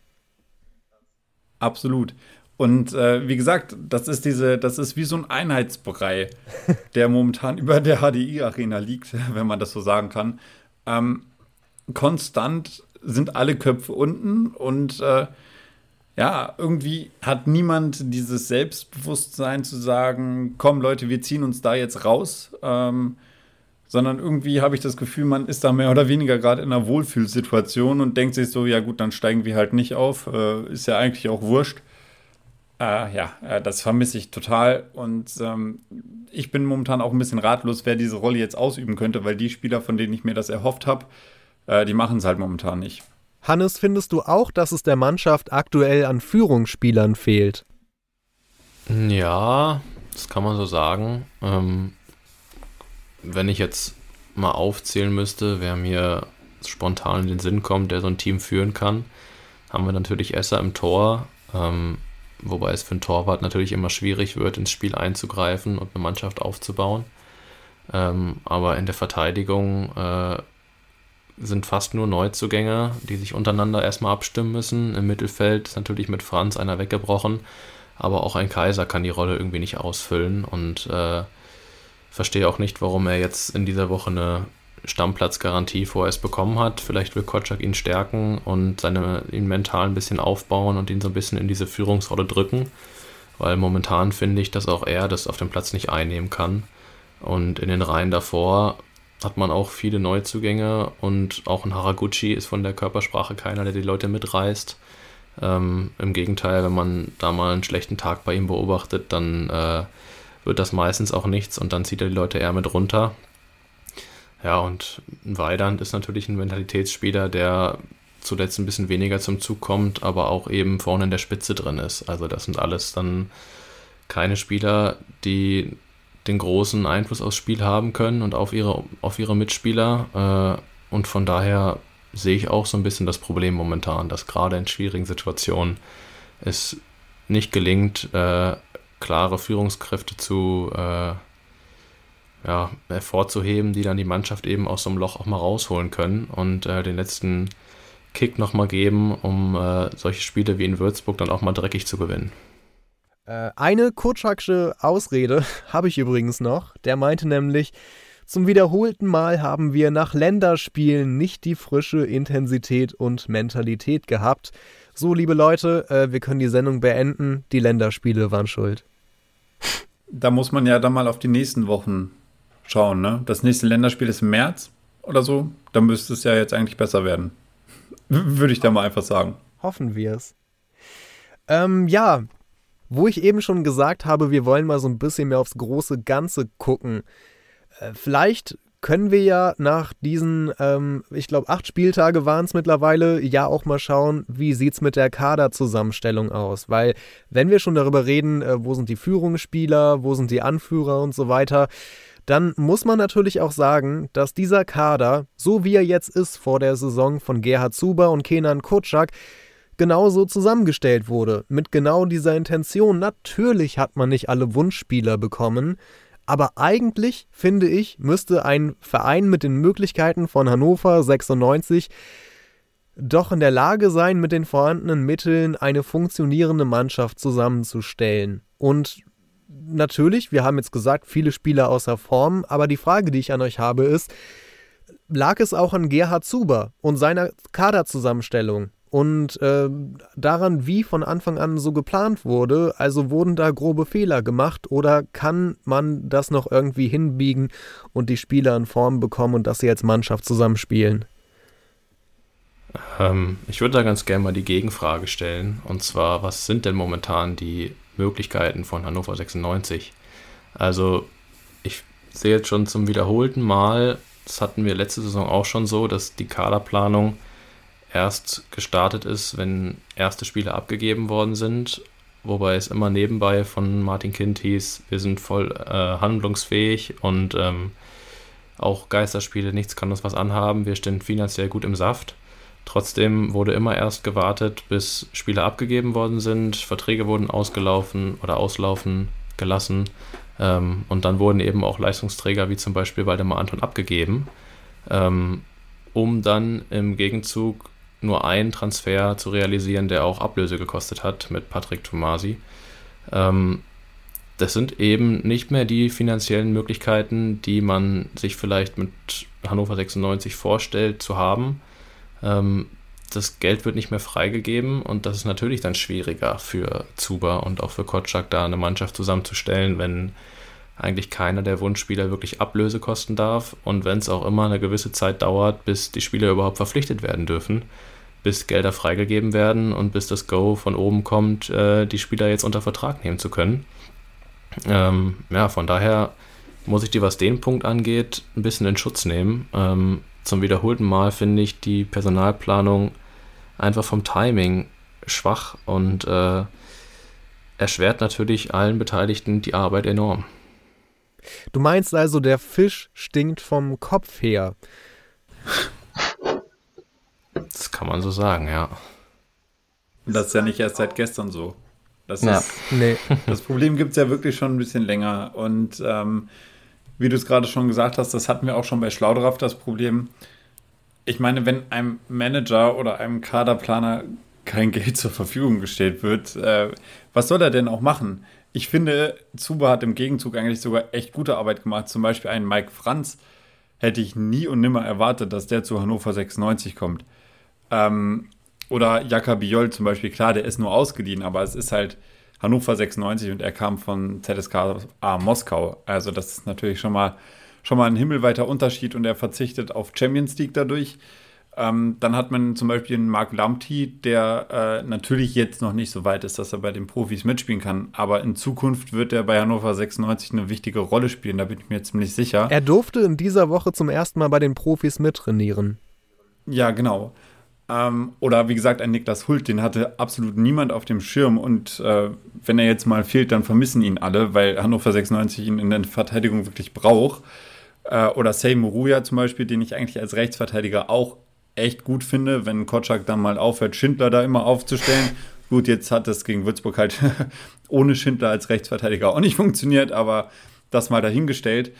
Absolut. Und äh, wie gesagt, das ist diese, das ist wie so ein Einheitsbrei, der momentan über der HDI-Arena liegt, wenn man das so sagen kann. Ähm, konstant sind alle Köpfe unten und äh, ja, irgendwie hat niemand dieses Selbstbewusstsein zu sagen, komm Leute, wir ziehen uns da jetzt raus. Ähm, sondern irgendwie habe ich das Gefühl, man ist da mehr oder weniger gerade in einer Wohlfühlsituation und denkt sich so, ja gut, dann steigen wir halt nicht auf. Äh, ist ja eigentlich auch wurscht. Äh, ja, äh, das vermisse ich total. Und ähm, ich bin momentan auch ein bisschen ratlos, wer diese Rolle jetzt ausüben könnte, weil die Spieler, von denen ich mir das erhofft habe, äh, die machen es halt momentan nicht. Hannes, findest du auch, dass es der Mannschaft aktuell an Führungsspielern fehlt? Ja, das kann man so sagen. Ähm, wenn ich jetzt mal aufzählen müsste, wer mir spontan in den Sinn kommt, der so ein Team führen kann, haben wir natürlich Esser im Tor. Ähm, wobei es für einen Torwart natürlich immer schwierig wird, ins Spiel einzugreifen und eine Mannschaft aufzubauen. Ähm, aber in der Verteidigung äh, sind fast nur Neuzugänge, die sich untereinander erstmal abstimmen müssen. Im Mittelfeld ist natürlich mit Franz einer weggebrochen, aber auch ein Kaiser kann die Rolle irgendwie nicht ausfüllen und äh, verstehe auch nicht, warum er jetzt in dieser Woche eine Stammplatzgarantie vorerst bekommen hat. Vielleicht will Kotschak ihn stärken und seine, ihn mental ein bisschen aufbauen und ihn so ein bisschen in diese Führungsrolle drücken. Weil momentan finde ich, dass auch er das auf dem Platz nicht einnehmen kann. Und in den Reihen davor hat man auch viele Neuzugänge und auch ein Haraguchi ist von der Körpersprache keiner, der die Leute mitreißt. Ähm, Im Gegenteil, wenn man da mal einen schlechten Tag bei ihm beobachtet, dann äh, wird das meistens auch nichts und dann zieht er die Leute eher mit runter. Ja, und Weidand ist natürlich ein Mentalitätsspieler, der zuletzt ein bisschen weniger zum Zug kommt, aber auch eben vorne in der Spitze drin ist. Also das sind alles dann keine Spieler, die den großen Einfluss aufs Spiel haben können und auf ihre, auf ihre Mitspieler. Äh, und von daher sehe ich auch so ein bisschen das Problem momentan, dass gerade in schwierigen Situationen es nicht gelingt, äh, klare Führungskräfte zu äh, ja, hervorzuheben, die dann die Mannschaft eben aus so einem Loch auch mal rausholen können und äh, den letzten Kick nochmal geben, um äh, solche Spiele wie in Würzburg dann auch mal dreckig zu gewinnen. Äh, eine Kurtschaksche Ausrede habe ich übrigens noch. Der meinte nämlich, zum wiederholten Mal haben wir nach Länderspielen nicht die frische Intensität und Mentalität gehabt. So, liebe Leute, äh, wir können die Sendung beenden. Die Länderspiele waren schuld. Da muss man ja dann mal auf die nächsten Wochen schauen. Ne? Das nächste Länderspiel ist im März oder so. Da müsste es ja jetzt eigentlich besser werden. Würde ich da mal einfach sagen. Hoffen wir es. Ähm, ja, wo ich eben schon gesagt habe, wir wollen mal so ein bisschen mehr aufs große Ganze gucken. Äh, vielleicht können wir ja nach diesen, ähm, ich glaube, acht Spieltage waren es mittlerweile, ja auch mal schauen, wie sieht es mit der Kaderzusammenstellung aus. Weil, wenn wir schon darüber reden, äh, wo sind die Führungsspieler, wo sind die Anführer und so weiter, dann muss man natürlich auch sagen, dass dieser Kader, so wie er jetzt ist vor der Saison von Gerhard Zuber und Kenan Kutschak, genauso zusammengestellt wurde, mit genau dieser Intention. Natürlich hat man nicht alle Wunschspieler bekommen, aber eigentlich, finde ich, müsste ein Verein mit den Möglichkeiten von Hannover 96 doch in der Lage sein, mit den vorhandenen Mitteln eine funktionierende Mannschaft zusammenzustellen. Und natürlich, wir haben jetzt gesagt, viele Spieler außer Form, aber die Frage, die ich an euch habe, ist, lag es auch an Gerhard Zuber und seiner Kaderzusammenstellung, und äh, daran, wie von Anfang an so geplant wurde. Also wurden da grobe Fehler gemacht oder kann man das noch irgendwie hinbiegen und die Spieler in Form bekommen und dass sie als Mannschaft zusammenspielen? Ähm, ich würde da ganz gerne mal die Gegenfrage stellen. Und zwar, was sind denn momentan die Möglichkeiten von Hannover 96? Also, ich sehe jetzt schon zum wiederholten Mal, das hatten wir letzte Saison auch schon so, dass die Kaderplanung erst gestartet ist, wenn erste Spiele abgegeben worden sind. Wobei es immer nebenbei von Martin Kind hieß, wir sind voll äh, handlungsfähig und ähm, auch Geisterspiele, nichts kann uns was anhaben, wir stehen finanziell gut im Saft. Trotzdem wurde immer erst gewartet, bis Spiele abgegeben worden sind, Verträge wurden ausgelaufen oder auslaufen gelassen ähm, und dann wurden eben auch Leistungsträger wie zum Beispiel Waldemar Anton abgegeben, ähm, um dann im Gegenzug nur einen Transfer zu realisieren, der auch Ablöse gekostet hat mit Patrick Tomasi. Ähm, das sind eben nicht mehr die finanziellen Möglichkeiten, die man sich vielleicht mit Hannover 96 vorstellt zu haben. Ähm, das Geld wird nicht mehr freigegeben und das ist natürlich dann schwieriger für Zuba und auch für Kotschak, da eine Mannschaft zusammenzustellen, wenn eigentlich keiner der Wunschspieler wirklich Ablöse kosten darf und wenn es auch immer eine gewisse Zeit dauert, bis die Spieler überhaupt verpflichtet werden dürfen bis Gelder freigegeben werden und bis das Go von oben kommt, äh, die Spieler jetzt unter Vertrag nehmen zu können. Ähm, ja, von daher muss ich die, was den Punkt angeht, ein bisschen in Schutz nehmen. Ähm, zum wiederholten Mal finde ich die Personalplanung einfach vom Timing schwach und äh, erschwert natürlich allen Beteiligten die Arbeit enorm. Du meinst also, der Fisch stinkt vom Kopf her. Das kann man so sagen, ja. Das ist ja nicht erst seit gestern so. Das, ja. ist, nee. das Problem gibt es ja wirklich schon ein bisschen länger. Und ähm, wie du es gerade schon gesagt hast, das hatten wir auch schon bei Schlaudraff das Problem. Ich meine, wenn einem Manager oder einem Kaderplaner kein Geld zur Verfügung gestellt wird, äh, was soll er denn auch machen? Ich finde, Zuba hat im Gegenzug eigentlich sogar echt gute Arbeit gemacht. Zum Beispiel einen Mike Franz hätte ich nie und nimmer erwartet, dass der zu Hannover 96 kommt. Ähm, oder Jaka Biol zum Beispiel, klar, der ist nur ausgeliehen, aber es ist halt Hannover 96 und er kam von ZSKA Moskau. Also das ist natürlich schon mal, schon mal ein himmelweiter Unterschied und er verzichtet auf Champions League dadurch. Ähm, dann hat man zum Beispiel einen Mark Lamptey, der äh, natürlich jetzt noch nicht so weit ist, dass er bei den Profis mitspielen kann. Aber in Zukunft wird er bei Hannover 96 eine wichtige Rolle spielen, da bin ich mir ziemlich sicher. Er durfte in dieser Woche zum ersten Mal bei den Profis mittrainieren. Ja, genau. Ähm, oder wie gesagt, ein Niklas Hult, den hatte absolut niemand auf dem Schirm. Und äh, wenn er jetzt mal fehlt, dann vermissen ihn alle, weil Hannover 96 ihn in der Verteidigung wirklich braucht. Äh, oder Say Muruya zum Beispiel, den ich eigentlich als Rechtsverteidiger auch echt gut finde, wenn Kotschak dann mal aufhört, Schindler da immer aufzustellen. Gut, jetzt hat das gegen Würzburg halt ohne Schindler als Rechtsverteidiger auch nicht funktioniert, aber das mal dahingestellt.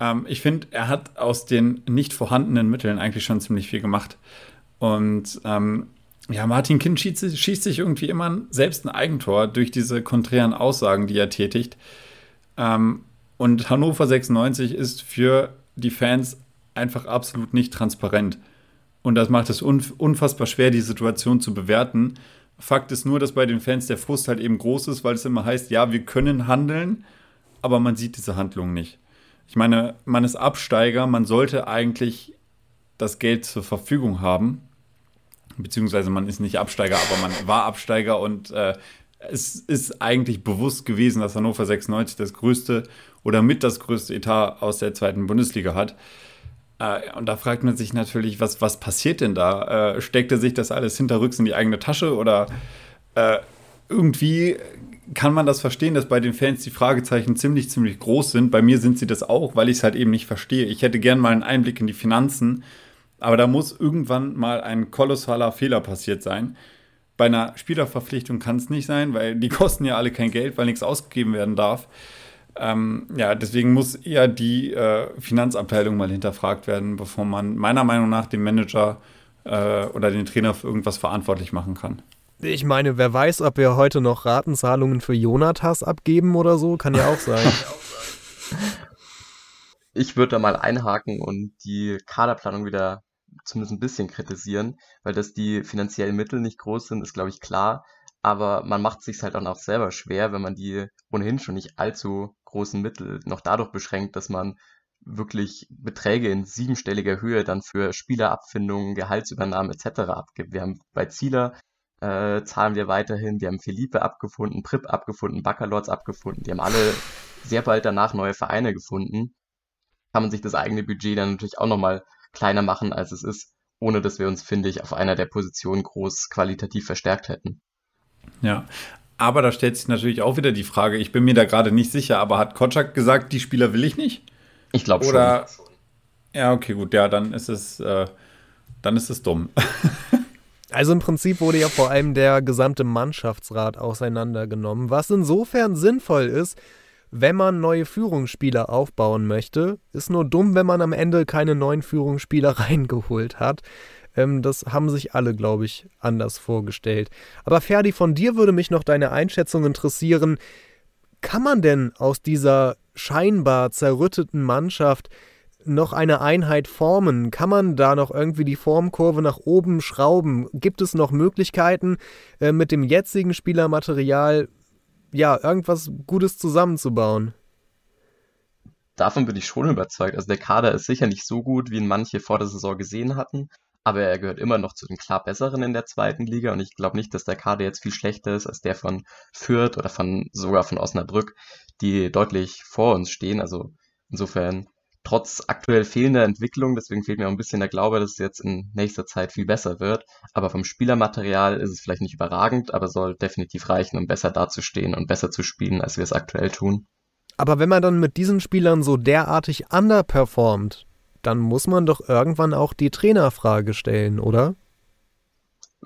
Ähm, ich finde, er hat aus den nicht vorhandenen Mitteln eigentlich schon ziemlich viel gemacht. Und ähm, ja, Martin Kind schießt, schießt, sich irgendwie immer selbst ein Eigentor durch diese konträren Aussagen, die er tätigt. Ähm, und Hannover 96 ist für die Fans einfach absolut nicht transparent. Und das macht es unfassbar schwer, die Situation zu bewerten. Fakt ist nur, dass bei den Fans der Frust halt eben groß ist, weil es immer heißt, ja, wir können handeln, aber man sieht diese Handlung nicht. Ich meine, man ist Absteiger, man sollte eigentlich das Geld zur Verfügung haben beziehungsweise man ist nicht Absteiger, aber man war Absteiger und äh, es ist eigentlich bewusst gewesen, dass Hannover 96 das größte oder mit das größte Etat aus der zweiten Bundesliga hat. Äh, und da fragt man sich natürlich, was, was passiert denn da? Äh, steckte sich das alles hinterrücks in die eigene Tasche oder äh, irgendwie kann man das verstehen, dass bei den Fans die Fragezeichen ziemlich, ziemlich groß sind. Bei mir sind sie das auch, weil ich es halt eben nicht verstehe. Ich hätte gern mal einen Einblick in die Finanzen aber da muss irgendwann mal ein kolossaler Fehler passiert sein. Bei einer Spielerverpflichtung kann es nicht sein, weil die kosten ja alle kein Geld, weil nichts ausgegeben werden darf. Ähm, ja, deswegen muss eher die äh, Finanzabteilung mal hinterfragt werden, bevor man meiner Meinung nach den Manager äh, oder den Trainer für irgendwas verantwortlich machen kann. Ich meine, wer weiß, ob wir heute noch Ratenzahlungen für Jonathas abgeben oder so, kann ja auch sein. ich würde da mal einhaken und die Kaderplanung wieder zumindest ein bisschen kritisieren, weil dass die finanziellen Mittel nicht groß sind, ist, glaube ich, klar. Aber man macht sich halt auch noch selber schwer, wenn man die ohnehin schon nicht allzu großen Mittel noch dadurch beschränkt, dass man wirklich Beträge in siebenstelliger Höhe dann für Spielerabfindungen, Gehaltsübernahmen etc. abgibt. Wir haben bei Zieler äh, zahlen wir weiterhin, wir haben Felipe abgefunden, Prip abgefunden, Baccalords abgefunden. Die haben alle sehr bald danach neue Vereine gefunden. Kann man sich das eigene Budget dann natürlich auch nochmal kleiner machen, als es ist, ohne dass wir uns, finde ich, auf einer der Positionen groß qualitativ verstärkt hätten. Ja, aber da stellt sich natürlich auch wieder die Frage, ich bin mir da gerade nicht sicher, aber hat Kotschak gesagt, die Spieler will ich nicht? Ich glaube schon. Ja, okay, gut, ja, dann ist es, äh, dann ist es dumm. Also im Prinzip wurde ja vor allem der gesamte Mannschaftsrat auseinandergenommen, was insofern sinnvoll ist, wenn man neue Führungsspieler aufbauen möchte. Ist nur dumm, wenn man am Ende keine neuen Führungsspieler reingeholt hat. Ähm, das haben sich alle, glaube ich, anders vorgestellt. Aber Ferdi, von dir würde mich noch deine Einschätzung interessieren. Kann man denn aus dieser scheinbar zerrütteten Mannschaft noch eine Einheit formen? Kann man da noch irgendwie die Formkurve nach oben schrauben? Gibt es noch Möglichkeiten, äh, mit dem jetzigen Spielermaterial ja irgendwas Gutes zusammenzubauen? Davon bin ich schon überzeugt. Also der Kader ist sicher nicht so gut, wie ihn manche vor der Saison gesehen hatten, aber er gehört immer noch zu den klar besseren in der zweiten Liga und ich glaube nicht, dass der Kader jetzt viel schlechter ist als der von Fürth oder von sogar von Osnabrück, die deutlich vor uns stehen. Also insofern trotz aktuell fehlender Entwicklung, deswegen fehlt mir auch ein bisschen der Glaube, dass es jetzt in nächster Zeit viel besser wird. Aber vom Spielermaterial ist es vielleicht nicht überragend, aber soll definitiv reichen, um besser dazustehen und besser zu spielen, als wir es aktuell tun. Aber wenn man dann mit diesen Spielern so derartig underperformt, dann muss man doch irgendwann auch die Trainerfrage stellen, oder?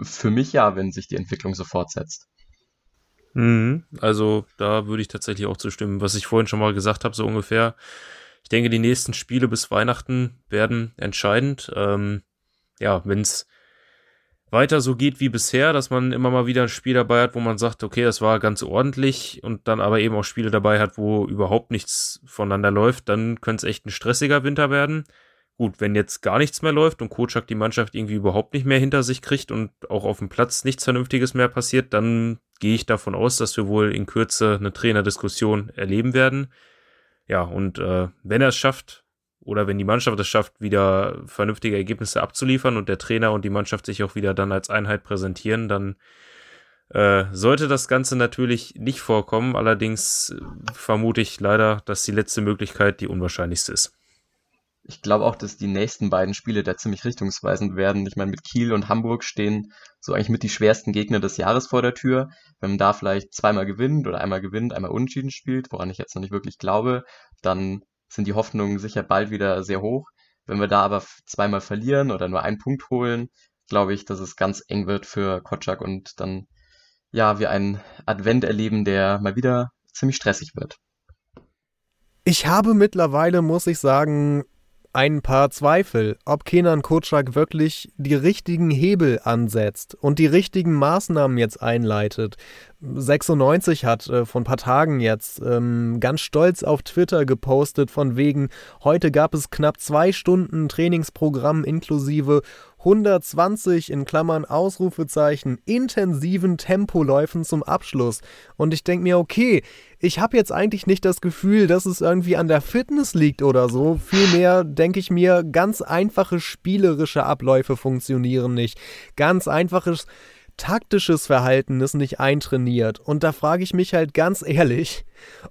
Für mich ja, wenn sich die Entwicklung so fortsetzt. Mhm, also da würde ich tatsächlich auch zustimmen, was ich vorhin schon mal gesagt habe, so ungefähr ich denke, die nächsten Spiele bis Weihnachten werden entscheidend. Ähm, ja, wenn es weiter so geht wie bisher, dass man immer mal wieder ein Spiel dabei hat, wo man sagt, okay, das war ganz ordentlich und dann aber eben auch Spiele dabei hat, wo überhaupt nichts voneinander läuft, dann könnte es echt ein stressiger Winter werden. Gut, wenn jetzt gar nichts mehr läuft und Kocak die Mannschaft irgendwie überhaupt nicht mehr hinter sich kriegt und auch auf dem Platz nichts Vernünftiges mehr passiert, dann gehe ich davon aus, dass wir wohl in Kürze eine Trainerdiskussion erleben werden. Ja, und äh, wenn er es schafft, oder wenn die Mannschaft es schafft, wieder vernünftige Ergebnisse abzuliefern und der Trainer und die Mannschaft sich auch wieder dann als Einheit präsentieren, dann äh, sollte das Ganze natürlich nicht vorkommen. Allerdings äh, vermute ich leider, dass die letzte Möglichkeit die unwahrscheinlichste ist. Ich glaube auch, dass die nächsten beiden Spiele da ziemlich richtungsweisend werden. Ich meine, mit Kiel und Hamburg stehen so eigentlich mit die schwersten Gegner des Jahres vor der Tür. Wenn man da vielleicht zweimal gewinnt oder einmal gewinnt, einmal unentschieden spielt, woran ich jetzt noch nicht wirklich glaube, dann sind die Hoffnungen sicher bald wieder sehr hoch. Wenn wir da aber zweimal verlieren oder nur einen Punkt holen, glaube ich, dass es ganz eng wird für Kotschak und dann ja, wir einen Advent erleben, der mal wieder ziemlich stressig wird. Ich habe mittlerweile, muss ich sagen, ein paar Zweifel, ob Kenan Kotschak wirklich die richtigen Hebel ansetzt und die richtigen Maßnahmen jetzt einleitet. 96 hat äh, vor ein paar Tagen jetzt ähm, ganz stolz auf Twitter gepostet von wegen, heute gab es knapp zwei Stunden Trainingsprogramm inklusive 120 in Klammern Ausrufezeichen intensiven Tempoläufen zum Abschluss. Und ich denke mir, okay, ich habe jetzt eigentlich nicht das Gefühl, dass es irgendwie an der Fitness liegt oder so. Vielmehr denke ich mir, ganz einfache spielerische Abläufe funktionieren nicht. Ganz einfaches taktisches Verhalten ist nicht eintrainiert. Und da frage ich mich halt ganz ehrlich,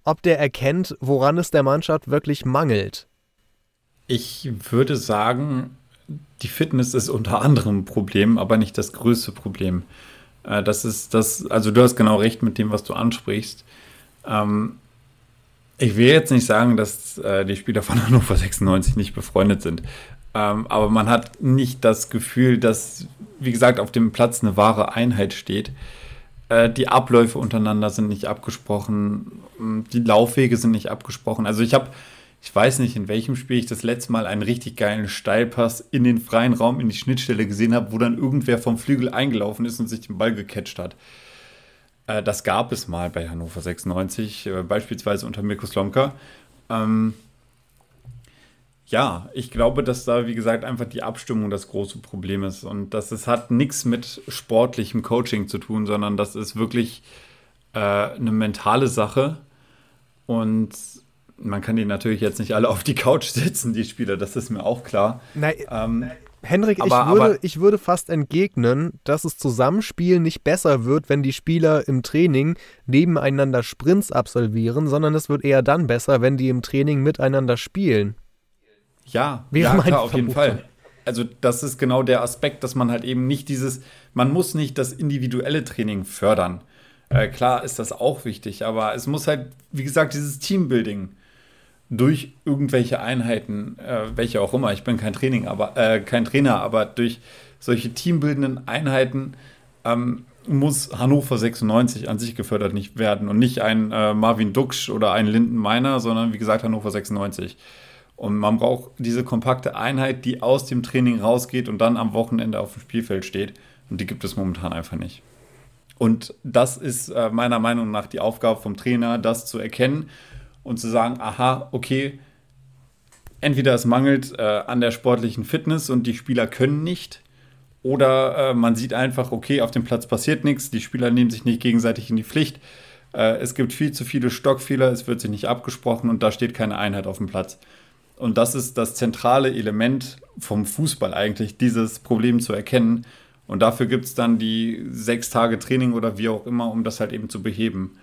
ob der erkennt, woran es der Mannschaft wirklich mangelt. Ich würde sagen, die Fitness ist unter anderem ein Problem, aber nicht das größte Problem. Äh, das ist das, also du hast genau recht mit dem, was du ansprichst. Ähm, ich will jetzt nicht sagen, dass äh, die Spieler von Hannover 96 nicht befreundet sind. Ähm, aber man hat nicht das Gefühl, dass, wie gesagt, auf dem Platz eine wahre Einheit steht. Äh, die Abläufe untereinander sind nicht abgesprochen. Die Laufwege sind nicht abgesprochen. Also ich habe ich weiß nicht, in welchem Spiel ich das letzte Mal einen richtig geilen Steilpass in den freien Raum, in die Schnittstelle gesehen habe, wo dann irgendwer vom Flügel eingelaufen ist und sich den Ball gecatcht hat. Äh, das gab es mal bei Hannover 96, äh, beispielsweise unter Mirko Slomka. Ähm, Ja, ich glaube, dass da, wie gesagt, einfach die Abstimmung das große Problem ist. Und dass es hat nichts mit sportlichem Coaching zu tun, sondern das ist wirklich äh, eine mentale Sache. Und man kann die natürlich jetzt nicht alle auf die Couch setzen, die Spieler, das ist mir auch klar. Nein, ähm, Henrik, aber, ich, würde, aber, ich würde fast entgegnen, dass das Zusammenspiel nicht besser wird, wenn die Spieler im Training nebeneinander Sprints absolvieren, sondern es wird eher dann besser, wenn die im Training miteinander spielen. Ja, Wäre ja klar, auf jeden Fall. Also das ist genau der Aspekt, dass man halt eben nicht dieses, man muss nicht das individuelle Training fördern. Äh, klar ist das auch wichtig, aber es muss halt, wie gesagt, dieses Teambuilding durch irgendwelche Einheiten, äh, welche auch immer, ich bin kein Training, aber äh, kein Trainer, aber durch solche teambildenden Einheiten ähm, muss Hannover 96 an sich gefördert nicht werden und nicht ein äh, Marvin Duksch oder ein Linden Meiner, sondern wie gesagt Hannover 96. Und man braucht diese kompakte Einheit, die aus dem Training rausgeht und dann am Wochenende auf dem Spielfeld steht. Und die gibt es momentan einfach nicht. Und das ist äh, meiner Meinung nach die Aufgabe vom Trainer, das zu erkennen und zu sagen, aha, okay, entweder es mangelt äh, an der sportlichen Fitness und die Spieler können nicht, oder äh, man sieht einfach, okay, auf dem Platz passiert nichts, die Spieler nehmen sich nicht gegenseitig in die Pflicht, äh, es gibt viel zu viele Stockfehler, es wird sich nicht abgesprochen und da steht keine Einheit auf dem Platz. Und das ist das zentrale Element vom Fußball eigentlich, dieses Problem zu erkennen. Und dafür gibt es dann die sechs Tage Training oder wie auch immer, um das halt eben zu beheben.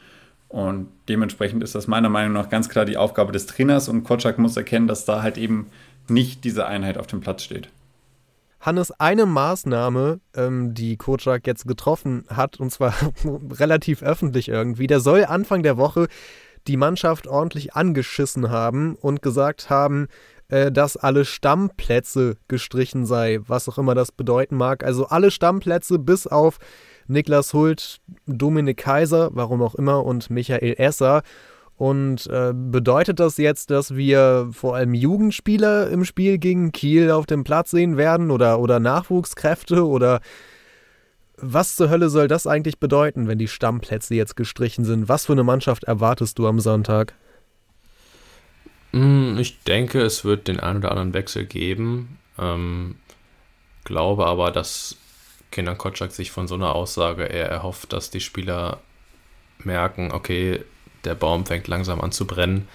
Und dementsprechend ist das meiner Meinung nach ganz klar die Aufgabe des Trainers und Kotschak muss erkennen, dass da halt eben nicht diese Einheit auf dem Platz steht. Hannes, eine Maßnahme, ähm, die Kotschak jetzt getroffen hat, und zwar relativ öffentlich irgendwie, der soll Anfang der Woche die Mannschaft ordentlich angeschissen haben und gesagt haben, äh, dass alle Stammplätze gestrichen sei, was auch immer das bedeuten mag. Also alle Stammplätze bis auf Niklas Hult, Dominik Kaiser, warum auch immer, und Michael Esser. Und äh, bedeutet das jetzt, dass wir vor allem Jugendspieler im Spiel gegen Kiel auf dem Platz sehen werden oder, oder Nachwuchskräfte oder was zur Hölle soll das eigentlich bedeuten, wenn die Stammplätze jetzt gestrichen sind? Was für eine Mannschaft erwartest du am Sonntag? Hm, ich denke, es wird den einen oder anderen Wechsel geben. Ähm, glaube aber, dass Kenan Kotschak sich von so einer Aussage eher erhofft, dass die Spieler merken, okay, der Baum fängt langsam an zu brennen.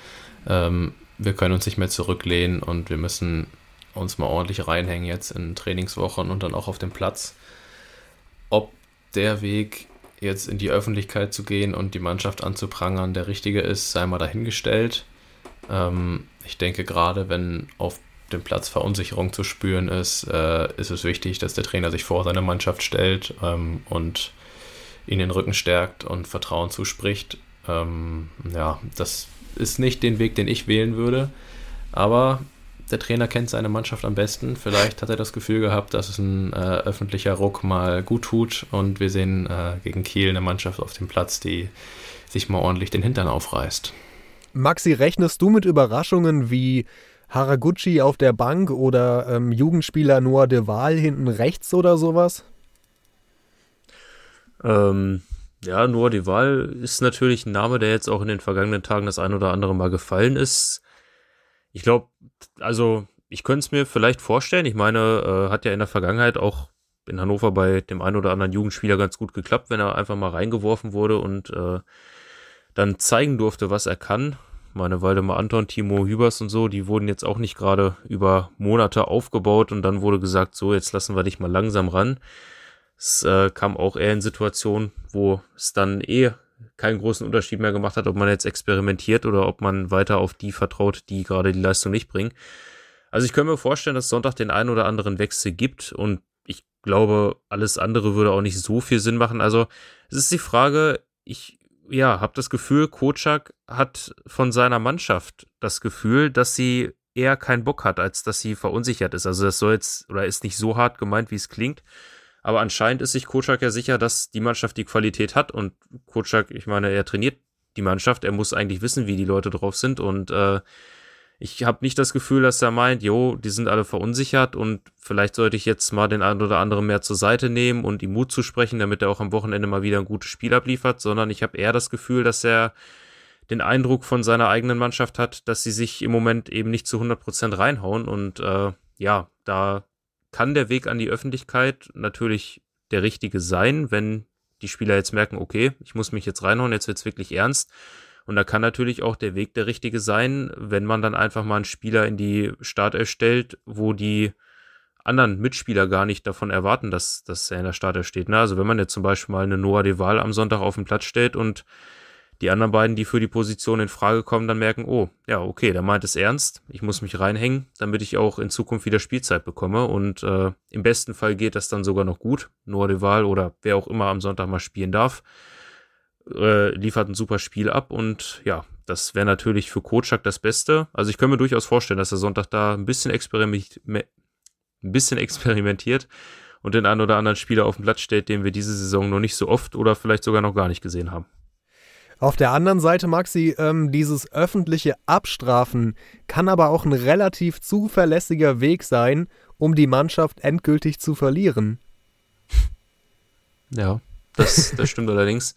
Ähm, wir können uns nicht mehr zurücklehnen und wir müssen uns mal ordentlich reinhängen jetzt in Trainingswochen und dann auch auf dem Platz. Ob der Weg jetzt in die Öffentlichkeit zu gehen und die Mannschaft anzuprangern der richtige ist, sei mal dahingestellt. Ähm, ich denke gerade, wenn auf dem Platz Verunsicherung zu spüren ist, äh, ist es wichtig, dass der Trainer sich vor seine Mannschaft stellt ähm, und ihnen den Rücken stärkt und Vertrauen zuspricht. Ähm, ja, das ist nicht den Weg, den ich wählen würde, aber der Trainer kennt seine Mannschaft am besten. Vielleicht hat er das Gefühl gehabt, dass es ein äh, öffentlicher Ruck mal gut tut und wir sehen äh, gegen Kiel eine Mannschaft auf dem Platz, die sich mal ordentlich den Hintern aufreißt. Maxi, rechnest du mit Überraschungen wie Haraguchi auf der Bank oder ähm, Jugendspieler Noah de Waal hinten rechts oder sowas? Ähm, ja, Noah de Waal ist natürlich ein Name, der jetzt auch in den vergangenen Tagen das ein oder andere Mal gefallen ist. Ich glaube, also ich könnte es mir vielleicht vorstellen. Ich meine, äh, hat ja in der Vergangenheit auch in Hannover bei dem einen oder anderen Jugendspieler ganz gut geklappt, wenn er einfach mal reingeworfen wurde und äh, dann zeigen durfte, was er kann. Meine Waldemar Anton, Timo Hübers und so, die wurden jetzt auch nicht gerade über Monate aufgebaut und dann wurde gesagt, so, jetzt lassen wir dich mal langsam ran. Es äh, kam auch eher in Situationen, wo es dann eh keinen großen Unterschied mehr gemacht hat, ob man jetzt experimentiert oder ob man weiter auf die vertraut, die gerade die Leistung nicht bringen. Also ich könnte mir vorstellen, dass Sonntag den einen oder anderen Wechsel gibt und ich glaube, alles andere würde auch nicht so viel Sinn machen. Also es ist die Frage, ich ja, habe das Gefühl, Kocak hat von seiner Mannschaft das Gefühl, dass sie eher keinen Bock hat, als dass sie verunsichert ist. Also das soll jetzt oder ist nicht so hart gemeint, wie es klingt. Aber anscheinend ist sich Kocak ja sicher, dass die Mannschaft die Qualität hat und Kocak, ich meine, er trainiert die Mannschaft, er muss eigentlich wissen, wie die Leute drauf sind und äh, ich habe nicht das Gefühl, dass er meint, jo, die sind alle verunsichert und vielleicht sollte ich jetzt mal den einen oder anderen mehr zur Seite nehmen und ihm Mut zusprechen, damit er auch am Wochenende mal wieder ein gutes Spiel abliefert, sondern ich habe eher das Gefühl, dass er den Eindruck von seiner eigenen Mannschaft hat, dass sie sich im Moment eben nicht zu 100% reinhauen. Und äh, ja, da kann der Weg an die Öffentlichkeit natürlich der richtige sein, wenn die Spieler jetzt merken, okay, ich muss mich jetzt reinhauen, jetzt wird's wirklich ernst. Und da kann natürlich auch der Weg der richtige sein, wenn man dann einfach mal einen Spieler in die Startelf stellt, wo die anderen Mitspieler gar nicht davon erwarten, dass, dass er in der Startelf steht. Ne? Also wenn man jetzt zum Beispiel mal eine Noah Deval am Sonntag auf den Platz stellt und die anderen beiden, die für die Position in Frage kommen, dann merken, oh, ja, okay, der meint es ernst, ich muss mich reinhängen, damit ich auch in Zukunft wieder Spielzeit bekomme. Und äh, im besten Fall geht das dann sogar noch gut. Noah Deval oder wer auch immer am Sonntag mal spielen darf, äh, liefert ein super Spiel ab und ja, das wäre natürlich für Kotschak das Beste. Also ich könnte mir durchaus vorstellen, dass der Sonntag da ein bisschen, experiment, ein bisschen experimentiert und den einen oder anderen Spieler auf den Platz stellt, den wir diese Saison noch nicht so oft oder vielleicht sogar noch gar nicht gesehen haben. Auf der anderen Seite, Maxi, ähm, dieses öffentliche Abstrafen kann aber auch ein relativ zuverlässiger Weg sein, um die Mannschaft endgültig zu verlieren. Ja, das, das stimmt allerdings.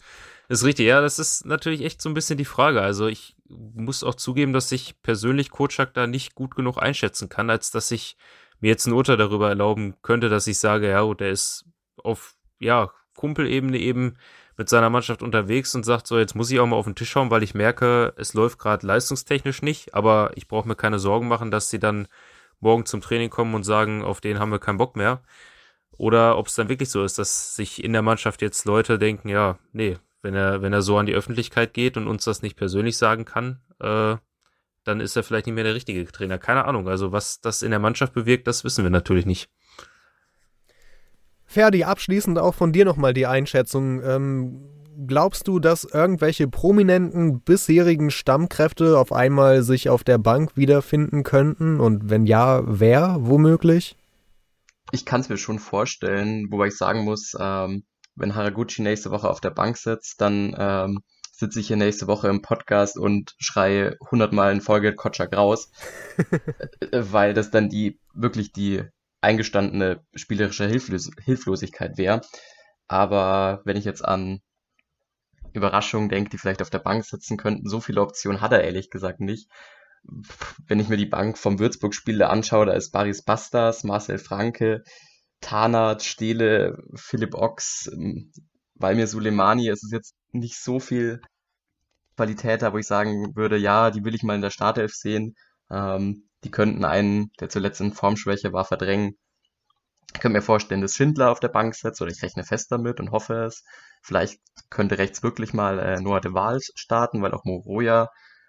Das ist richtig, ja, das ist natürlich echt so ein bisschen die Frage. Also ich muss auch zugeben, dass ich persönlich Kotschak da nicht gut genug einschätzen kann, als dass ich mir jetzt ein Urteil darüber erlauben könnte, dass ich sage, ja, der ist auf, ja, Kumpelebene eben mit seiner Mannschaft unterwegs und sagt so, jetzt muss ich auch mal auf den Tisch schauen, weil ich merke, es läuft gerade leistungstechnisch nicht, aber ich brauche mir keine Sorgen machen, dass sie dann morgen zum Training kommen und sagen, auf den haben wir keinen Bock mehr. Oder ob es dann wirklich so ist, dass sich in der Mannschaft jetzt Leute denken, ja, nee, wenn er, wenn er so an die Öffentlichkeit geht und uns das nicht persönlich sagen kann, äh, dann ist er vielleicht nicht mehr der richtige Trainer. Keine Ahnung. Also was das in der Mannschaft bewirkt, das wissen wir natürlich nicht. Ferdi, abschließend auch von dir nochmal die Einschätzung. Ähm, glaubst du, dass irgendwelche prominenten bisherigen Stammkräfte auf einmal sich auf der Bank wiederfinden könnten? Und wenn ja, wer womöglich? Ich kann es mir schon vorstellen, wobei ich sagen muss, ähm, wenn Haraguchi nächste Woche auf der Bank sitzt, dann ähm, sitze ich hier nächste Woche im Podcast und schreie hundertmal in Folge Kotschak raus, äh, weil das dann die wirklich die eingestandene spielerische Hilflos Hilflosigkeit wäre. Aber wenn ich jetzt an Überraschungen denke, die vielleicht auf der Bank sitzen könnten, so viele Optionen hat er ehrlich gesagt nicht. Wenn ich mir die Bank vom Würzburg-Spiel anschaue, da ist Baris Bastas, Marcel Franke, Tarnath, Steele, Philipp Ochs, Valmir Suleimani. Es ist jetzt nicht so viel Qualität da, wo ich sagen würde, ja, die will ich mal in der Startelf sehen. Ähm, die könnten einen, der zuletzt in Formschwäche war, verdrängen. Ich könnte mir vorstellen, dass Schindler auf der Bank setzt, oder ich rechne fest damit und hoffe es. Vielleicht könnte rechts wirklich mal äh, Noah de Waal starten, weil auch Moroja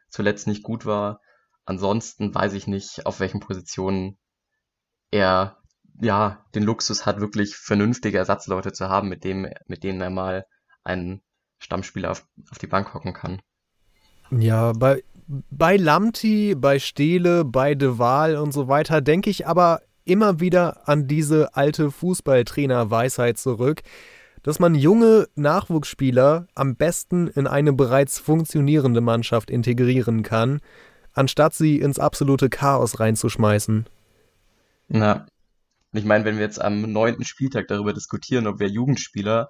zuletzt nicht gut war. Ansonsten weiß ich nicht, auf welchen Positionen er ja den Luxus hat, wirklich vernünftige Ersatzleute zu haben, mit dem, mit denen er mal einen Stammspieler auf, auf die Bank hocken kann. Ja, bei bei Lamti, bei Steele, bei De Waal und so weiter denke ich aber immer wieder an diese alte Fußballtrainer-Weisheit zurück, dass man junge Nachwuchsspieler am besten in eine bereits funktionierende Mannschaft integrieren kann, anstatt sie ins absolute Chaos reinzuschmeißen. Na, ich meine, wenn wir jetzt am neunten Spieltag darüber diskutieren, ob wir Jugendspieler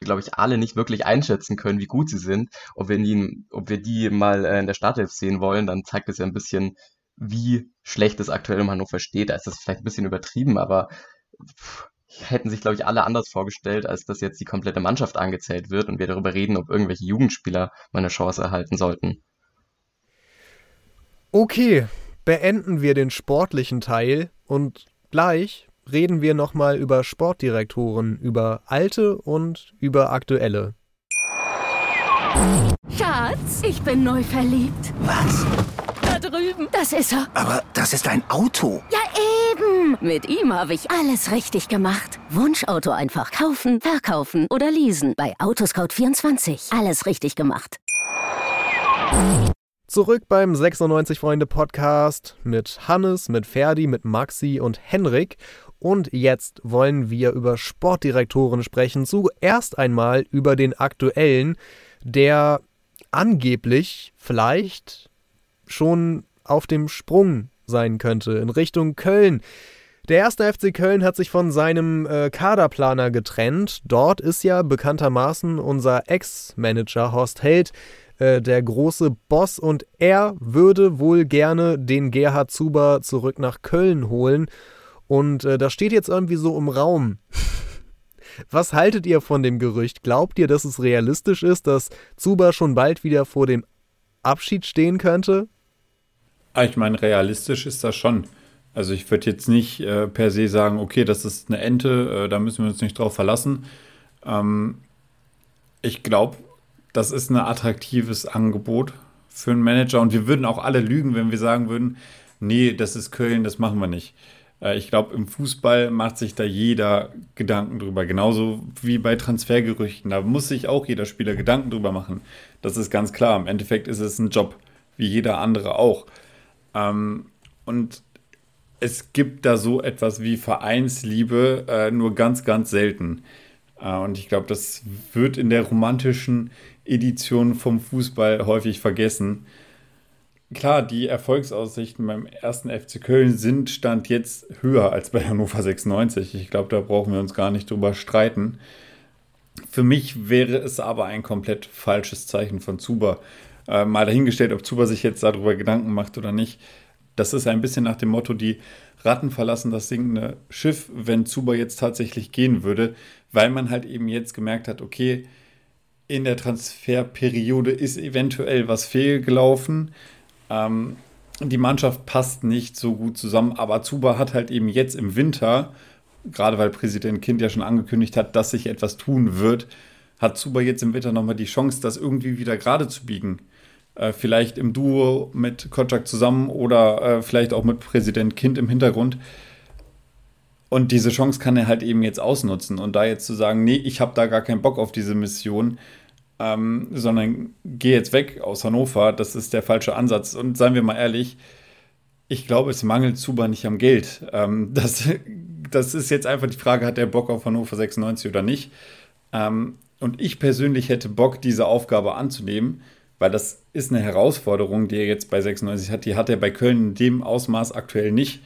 glaube ich, alle nicht wirklich einschätzen können, wie gut sie sind. Ob wir die, ob wir die mal äh, in der Startelf sehen wollen, dann zeigt es ja ein bisschen, wie schlecht es aktuell im Hannover steht. Da ist das vielleicht ein bisschen übertrieben, aber hätten sich, glaube ich, alle anders vorgestellt, als dass jetzt die komplette Mannschaft angezählt wird und wir darüber reden, ob irgendwelche Jugendspieler mal eine Chance erhalten sollten. Okay, beenden wir den sportlichen Teil und gleich reden wir nochmal über Sportdirektoren, über alte und über aktuelle. Schatz, ich bin neu verliebt. Was? Da drüben. Das ist er. Aber das ist ein Auto. Ja, eben. Mit ihm habe ich alles richtig gemacht. Wunschauto einfach kaufen, verkaufen oder leasen. Bei Autoscout24. Alles richtig gemacht. Zurück beim 96 Freunde Podcast mit Hannes, mit Ferdi, mit Maxi und Henrik. Und jetzt wollen wir über Sportdirektoren sprechen. Zuerst einmal über den aktuellen, der angeblich vielleicht schon auf dem Sprung sein könnte in Richtung Köln. Der erste FC Köln hat sich von seinem äh, Kaderplaner getrennt. Dort ist ja bekanntermaßen unser Ex-Manager Horst Held äh, der große Boss und er würde wohl gerne den Gerhard Zuber zurück nach Köln holen. Und äh, das steht jetzt irgendwie so im Raum. Was haltet ihr von dem Gerücht? Glaubt ihr, dass es realistisch ist, dass Zuber schon bald wieder vor dem Abschied stehen könnte? Ah, ich meine, realistisch ist das schon. Also ich würde jetzt nicht äh, per se sagen, okay, das ist eine Ente, äh, da müssen wir uns nicht drauf verlassen. Ähm, ich glaube, das ist ein attraktives Angebot für einen Manager und wir würden auch alle lügen, wenn wir sagen würden, nee, das ist Köln, das machen wir nicht. Äh, ich glaube, im Fußball macht sich da jeder Gedanken drüber. Genauso wie bei Transfergerüchten. Da muss sich auch jeder Spieler Gedanken drüber machen. Das ist ganz klar. Im Endeffekt ist es ein Job, wie jeder andere auch. Ähm, und es gibt da so etwas wie Vereinsliebe, äh, nur ganz, ganz selten. Äh, und ich glaube, das wird in der romantischen Edition vom Fußball häufig vergessen. Klar, die Erfolgsaussichten beim ersten FC Köln sind Stand jetzt höher als bei Hannover 96. Ich glaube, da brauchen wir uns gar nicht drüber streiten. Für mich wäre es aber ein komplett falsches Zeichen von Zuba. Äh, mal dahingestellt, ob Zuba sich jetzt darüber Gedanken macht oder nicht. Das ist ein bisschen nach dem Motto, die Ratten verlassen das sinkende Schiff, wenn Zuba jetzt tatsächlich gehen würde, weil man halt eben jetzt gemerkt hat, okay, in der Transferperiode ist eventuell was fehlgelaufen. Ähm, die Mannschaft passt nicht so gut zusammen, aber Zuba hat halt eben jetzt im Winter, gerade weil Präsident Kind ja schon angekündigt hat, dass sich etwas tun wird, hat Zuba jetzt im Winter nochmal die Chance, das irgendwie wieder gerade zu biegen. Äh, vielleicht im Duo mit Kotschak zusammen oder äh, vielleicht auch mit Präsident Kind im Hintergrund. Und diese Chance kann er halt eben jetzt ausnutzen. Und da jetzt zu sagen, nee, ich habe da gar keinen Bock auf diese Mission, ähm, sondern geh jetzt weg aus Hannover, das ist der falsche Ansatz. Und seien wir mal ehrlich, ich glaube, es mangelt Zuba nicht am Geld. Ähm, das, das ist jetzt einfach die Frage, hat der Bock auf Hannover 96 oder nicht? Ähm, und ich persönlich hätte Bock, diese Aufgabe anzunehmen, weil das ist eine Herausforderung, die er jetzt bei 96 hat. Die hat er bei Köln in dem Ausmaß aktuell nicht.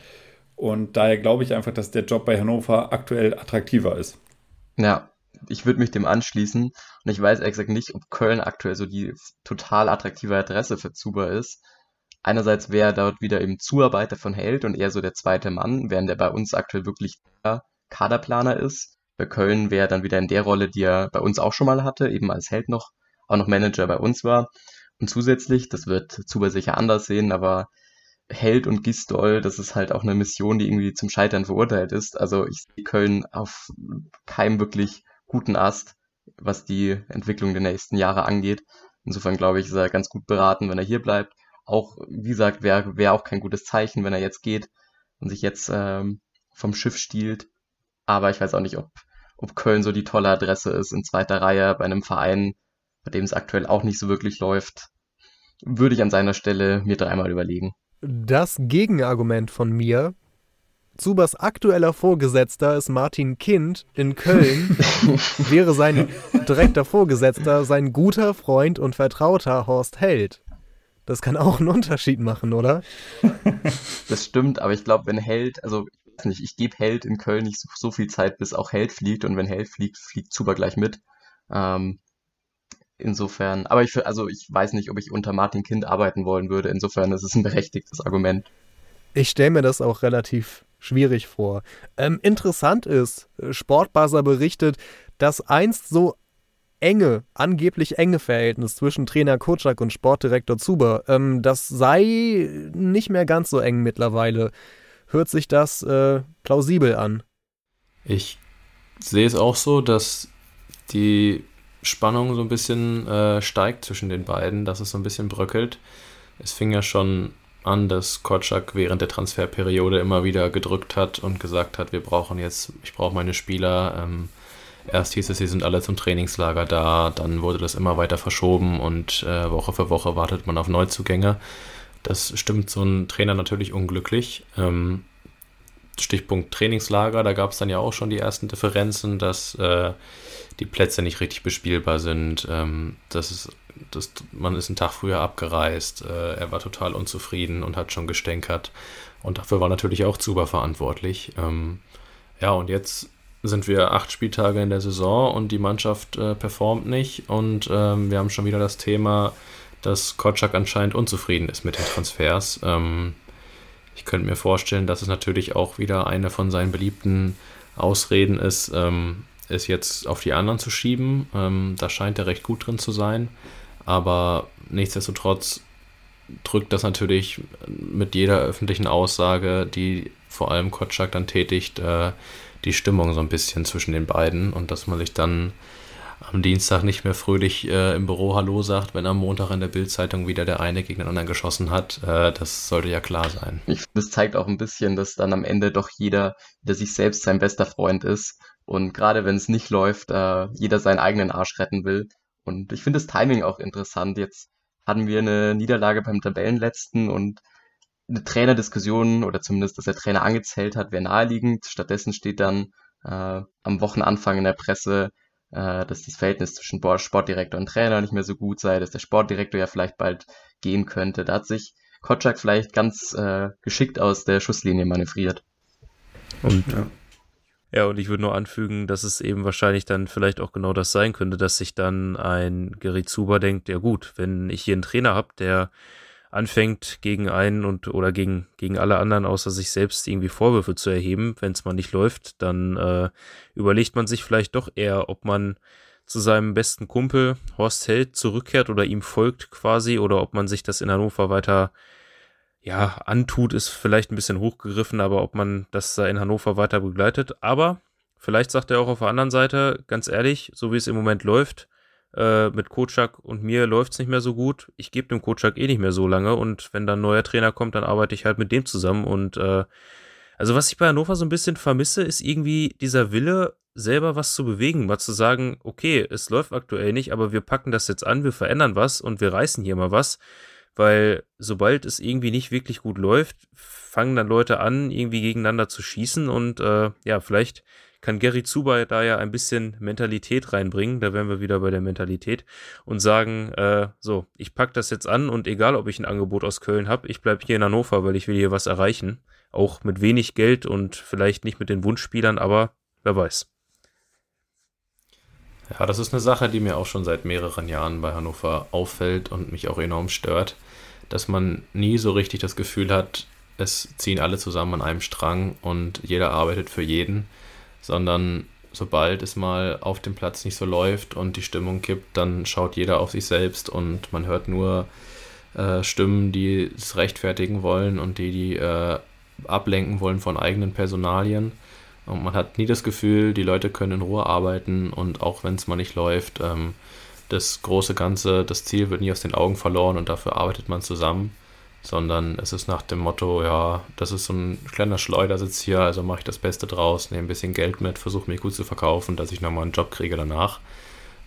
Und daher glaube ich einfach, dass der Job bei Hannover aktuell attraktiver ist. Ja, ich würde mich dem anschließen. Und ich weiß exakt nicht, ob Köln aktuell so die total attraktive Adresse für Zuber ist. Einerseits wäre er dort wieder eben Zuarbeiter von Held und eher so der zweite Mann, während er bei uns aktuell wirklich der Kaderplaner ist. Bei Köln wäre er dann wieder in der Rolle, die er bei uns auch schon mal hatte, eben als Held noch, auch noch Manager bei uns war. Und zusätzlich, das wird Zuber sicher anders sehen, aber Held und Gistol, das ist halt auch eine Mission, die irgendwie zum Scheitern verurteilt ist. Also ich sehe Köln auf keinem wirklich guten Ast, was die Entwicklung der nächsten Jahre angeht. Insofern glaube ich, ist er ganz gut beraten, wenn er hier bleibt. Auch, wie gesagt, wäre wär auch kein gutes Zeichen, wenn er jetzt geht und sich jetzt ähm, vom Schiff stiehlt. Aber ich weiß auch nicht, ob, ob Köln so die tolle Adresse ist in zweiter Reihe bei einem Verein, bei dem es aktuell auch nicht so wirklich läuft. Würde ich an seiner Stelle mir dreimal überlegen. Das Gegenargument von mir Zubers aktueller Vorgesetzter ist Martin Kind in Köln, wäre sein direkter Vorgesetzter sein guter Freund und Vertrauter Horst Held. Das kann auch einen Unterschied machen, oder? Das stimmt, aber ich glaube, wenn Held, also ich weiß nicht, ich gebe Held in Köln nicht so, so, viel Zeit, bis auch Held fliegt und wenn Held fliegt, fliegt Zuber gleich mit. Ähm, insofern, aber ich, also ich weiß nicht, ob ich unter Martin Kind arbeiten wollen würde. Insofern ist es ein berechtigtes Argument. Ich stelle mir das auch relativ schwierig vor. Ähm, interessant ist, äh, Sportbuzzer berichtet, dass einst so enge, angeblich enge Verhältnis zwischen Trainer Kotschak und Sportdirektor Zuber, ähm, das sei nicht mehr ganz so eng mittlerweile. Hört sich das äh, plausibel an? Ich sehe es auch so, dass die Spannung so ein bisschen äh, steigt zwischen den beiden, dass es so ein bisschen bröckelt. Es fing ja schon an, dass Kotschak während der Transferperiode immer wieder gedrückt hat und gesagt hat, wir brauchen jetzt, ich brauche meine Spieler. Ähm, erst hieß es, sie sind alle zum Trainingslager da, dann wurde das immer weiter verschoben und äh, Woche für Woche wartet man auf Neuzugänge. Das stimmt so ein Trainer natürlich unglücklich. Ähm, Stichpunkt Trainingslager, da gab es dann ja auch schon die ersten Differenzen, dass äh, die Plätze nicht richtig bespielbar sind, ähm, dass es das, man ist einen Tag früher abgereist, äh, er war total unzufrieden und hat schon gestänkert. Und dafür war natürlich auch Zuber verantwortlich. Ähm, ja, und jetzt sind wir acht Spieltage in der Saison und die Mannschaft äh, performt nicht. Und ähm, wir haben schon wieder das Thema, dass Kotschak anscheinend unzufrieden ist mit den Transfers. Ähm, ich könnte mir vorstellen, dass es natürlich auch wieder eine von seinen beliebten Ausreden ist, ähm, es jetzt auf die anderen zu schieben. Ähm, da scheint er recht gut drin zu sein. Aber nichtsdestotrotz drückt das natürlich mit jeder öffentlichen Aussage, die vor allem Kotschak dann tätigt, äh, die Stimmung so ein bisschen zwischen den beiden und dass man sich dann am Dienstag nicht mehr fröhlich äh, im Büro Hallo sagt, wenn am Montag in der Bildzeitung wieder der eine gegen den anderen geschossen hat. Äh, das sollte ja klar sein. Ich finde, das zeigt auch ein bisschen, dass dann am Ende doch jeder der sich selbst sein bester Freund ist. Und gerade wenn es nicht läuft, äh, jeder seinen eigenen Arsch retten will. Und ich finde das Timing auch interessant. Jetzt hatten wir eine Niederlage beim Tabellenletzten und eine Trainerdiskussion oder zumindest, dass der Trainer angezählt hat, wäre naheliegend. Stattdessen steht dann äh, am Wochenanfang in der Presse, äh, dass das Verhältnis zwischen Sportdirektor und Trainer nicht mehr so gut sei, dass der Sportdirektor ja vielleicht bald gehen könnte. Da hat sich Kotschak vielleicht ganz äh, geschickt aus der Schusslinie manövriert. Und ja. Ja, und ich würde nur anfügen, dass es eben wahrscheinlich dann vielleicht auch genau das sein könnte, dass sich dann ein Gerrit Zuber denkt, ja gut, wenn ich hier einen Trainer habe, der anfängt, gegen einen und oder gegen, gegen alle anderen außer sich selbst irgendwie Vorwürfe zu erheben, wenn es mal nicht läuft, dann äh, überlegt man sich vielleicht doch eher, ob man zu seinem besten Kumpel Horst Held zurückkehrt oder ihm folgt quasi oder ob man sich das in Hannover weiter ja, antut, ist vielleicht ein bisschen hochgegriffen, aber ob man das da in Hannover weiter begleitet. Aber vielleicht sagt er auch auf der anderen Seite, ganz ehrlich, so wie es im Moment läuft, äh, mit Kocak und mir läuft es nicht mehr so gut. Ich gebe dem Kocak eh nicht mehr so lange und wenn dann ein neuer Trainer kommt, dann arbeite ich halt mit dem zusammen. Und äh, also was ich bei Hannover so ein bisschen vermisse, ist irgendwie dieser Wille, selber was zu bewegen, mal zu sagen, okay, es läuft aktuell nicht, aber wir packen das jetzt an, wir verändern was und wir reißen hier mal was. Weil sobald es irgendwie nicht wirklich gut läuft, fangen dann Leute an, irgendwie gegeneinander zu schießen und äh, ja, vielleicht kann Gary Zuber da ja ein bisschen Mentalität reinbringen, da wären wir wieder bei der Mentalität und sagen, äh, so, ich pack das jetzt an und egal, ob ich ein Angebot aus Köln habe, ich bleib hier in Hannover, weil ich will hier was erreichen. Auch mit wenig Geld und vielleicht nicht mit den Wunschspielern, aber wer weiß. Ja, das ist eine Sache, die mir auch schon seit mehreren Jahren bei Hannover auffällt und mich auch enorm stört, dass man nie so richtig das Gefühl hat, es ziehen alle zusammen an einem Strang und jeder arbeitet für jeden, sondern sobald es mal auf dem Platz nicht so läuft und die Stimmung kippt, dann schaut jeder auf sich selbst und man hört nur äh, Stimmen, die es rechtfertigen wollen und die, die äh, ablenken wollen von eigenen Personalien. Und man hat nie das Gefühl, die Leute können in Ruhe arbeiten und auch wenn es mal nicht läuft, ähm, das große Ganze, das Ziel wird nie aus den Augen verloren und dafür arbeitet man zusammen sondern es ist nach dem Motto, ja, das ist so ein kleiner Schleudersitz hier, also mache ich das Beste draus, nehme ein bisschen Geld mit, versuche mich gut zu verkaufen, dass ich nochmal einen Job kriege danach.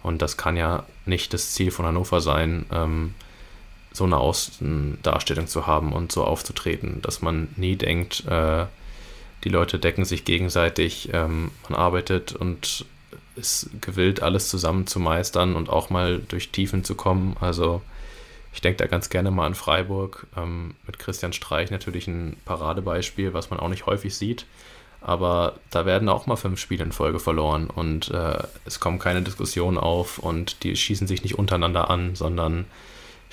Und das kann ja nicht das Ziel von Hannover sein, ähm, so eine Außendarstellung zu haben und so aufzutreten, dass man nie denkt, äh, die Leute decken sich gegenseitig, ähm, man arbeitet und ist gewillt, alles zusammen zu meistern und auch mal durch Tiefen zu kommen. Also ich denke da ganz gerne mal an Freiburg. Ähm, mit Christian Streich natürlich ein Paradebeispiel, was man auch nicht häufig sieht. Aber da werden auch mal fünf Spiele in Folge verloren und äh, es kommen keine Diskussionen auf und die schießen sich nicht untereinander an, sondern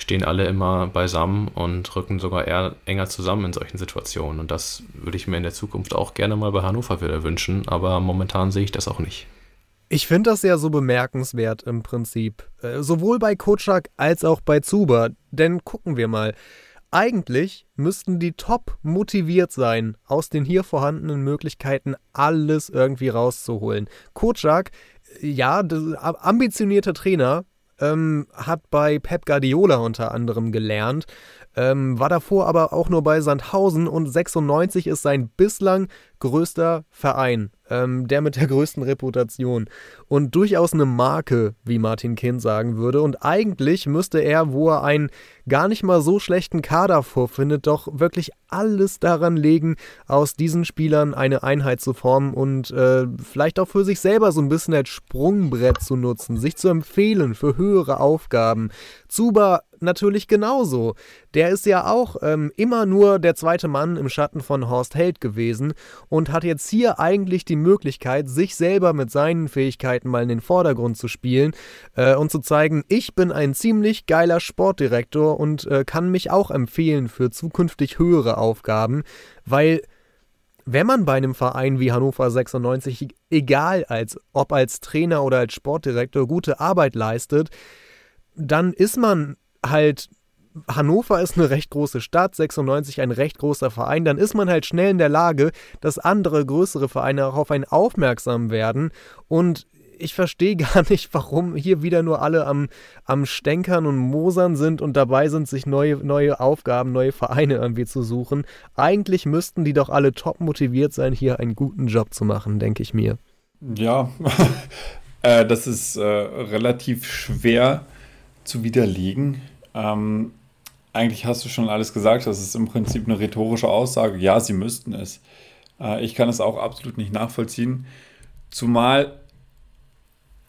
stehen alle immer beisammen und rücken sogar eher enger zusammen in solchen Situationen. Und das würde ich mir in der Zukunft auch gerne mal bei Hannover wieder wünschen, aber momentan sehe ich das auch nicht. Ich finde das ja so bemerkenswert im Prinzip. Äh, sowohl bei Kotschak als auch bei Zuber. Denn gucken wir mal. Eigentlich müssten die top motiviert sein, aus den hier vorhandenen Möglichkeiten alles irgendwie rauszuholen. Kotschak, ja, ambitionierter Trainer, ähm, hat bei Pep Guardiola unter anderem gelernt, ähm, war davor aber auch nur bei Sandhausen und 96 ist sein bislang größter Verein ähm, der mit der größten Reputation und durchaus eine Marke, wie Martin Kind sagen würde. Und eigentlich müsste er, wo er einen gar nicht mal so schlechten Kader vorfindet, doch wirklich alles daran legen, aus diesen Spielern eine Einheit zu formen und äh, vielleicht auch für sich selber so ein bisschen als Sprungbrett zu nutzen, sich zu empfehlen für höhere Aufgaben. Zuba natürlich genauso. Der ist ja auch ähm, immer nur der zweite Mann im Schatten von Horst Held gewesen und hat jetzt hier eigentlich die Möglichkeit, sich selber mit seinen Fähigkeiten mal in den Vordergrund zu spielen äh, und zu zeigen, ich bin ein ziemlich geiler Sportdirektor und äh, kann mich auch empfehlen für zukünftig höhere Aufgaben, weil wenn man bei einem Verein wie Hannover 96, egal als ob als Trainer oder als Sportdirektor, gute Arbeit leistet, dann ist man halt Hannover ist eine recht große Stadt, 96 ein recht großer Verein, dann ist man halt schnell in der Lage, dass andere größere Vereine auch auf einen aufmerksam werden und ich verstehe gar nicht, warum hier wieder nur alle am, am Stänkern und Mosern sind und dabei sind, sich neue, neue Aufgaben, neue Vereine irgendwie zu suchen. Eigentlich müssten die doch alle top motiviert sein, hier einen guten Job zu machen, denke ich mir. Ja, äh, das ist äh, relativ schwer zu widerlegen. Ähm, eigentlich hast du schon alles gesagt. Das ist im Prinzip eine rhetorische Aussage. Ja, sie müssten es. Äh, ich kann es auch absolut nicht nachvollziehen. Zumal,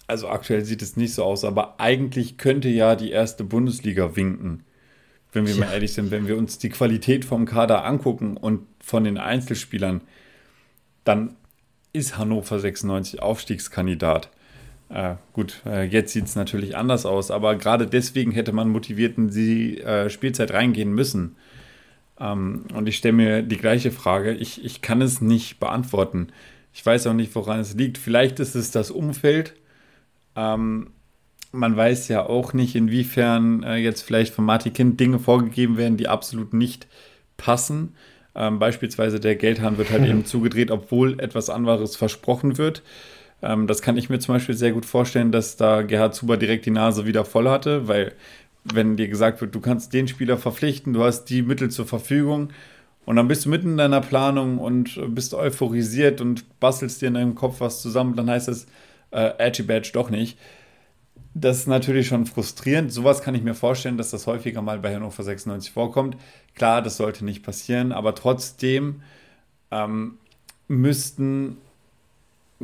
also aktuell sieht es nicht so aus, aber eigentlich könnte ja die erste Bundesliga winken. Wenn wir ja. mal ehrlich sind, wenn wir uns die Qualität vom Kader angucken und von den Einzelspielern, dann ist Hannover 96 Aufstiegskandidat. Äh, gut, äh, jetzt sieht es natürlich anders aus, aber gerade deswegen hätte man motiviert in die äh, Spielzeit reingehen müssen. Ähm, und ich stelle mir die gleiche Frage. Ich, ich kann es nicht beantworten. Ich weiß auch nicht, woran es liegt. Vielleicht ist es das Umfeld. Ähm, man weiß ja auch nicht, inwiefern äh, jetzt vielleicht von Martin Kind Dinge vorgegeben werden, die absolut nicht passen. Ähm, beispielsweise der Geldhahn wird halt eben zugedreht, obwohl etwas anderes versprochen wird. Ähm, das kann ich mir zum Beispiel sehr gut vorstellen, dass da Gerhard Zuber direkt die Nase wieder voll hatte, weil wenn dir gesagt wird, du kannst den Spieler verpflichten, du hast die Mittel zur Verfügung und dann bist du mitten in deiner Planung und bist euphorisiert und bastelst dir in deinem Kopf was zusammen, dann heißt es äh, Edgy Badge doch nicht. Das ist natürlich schon frustrierend. Sowas kann ich mir vorstellen, dass das häufiger mal bei Hannover 96 vorkommt. Klar, das sollte nicht passieren, aber trotzdem ähm, müssten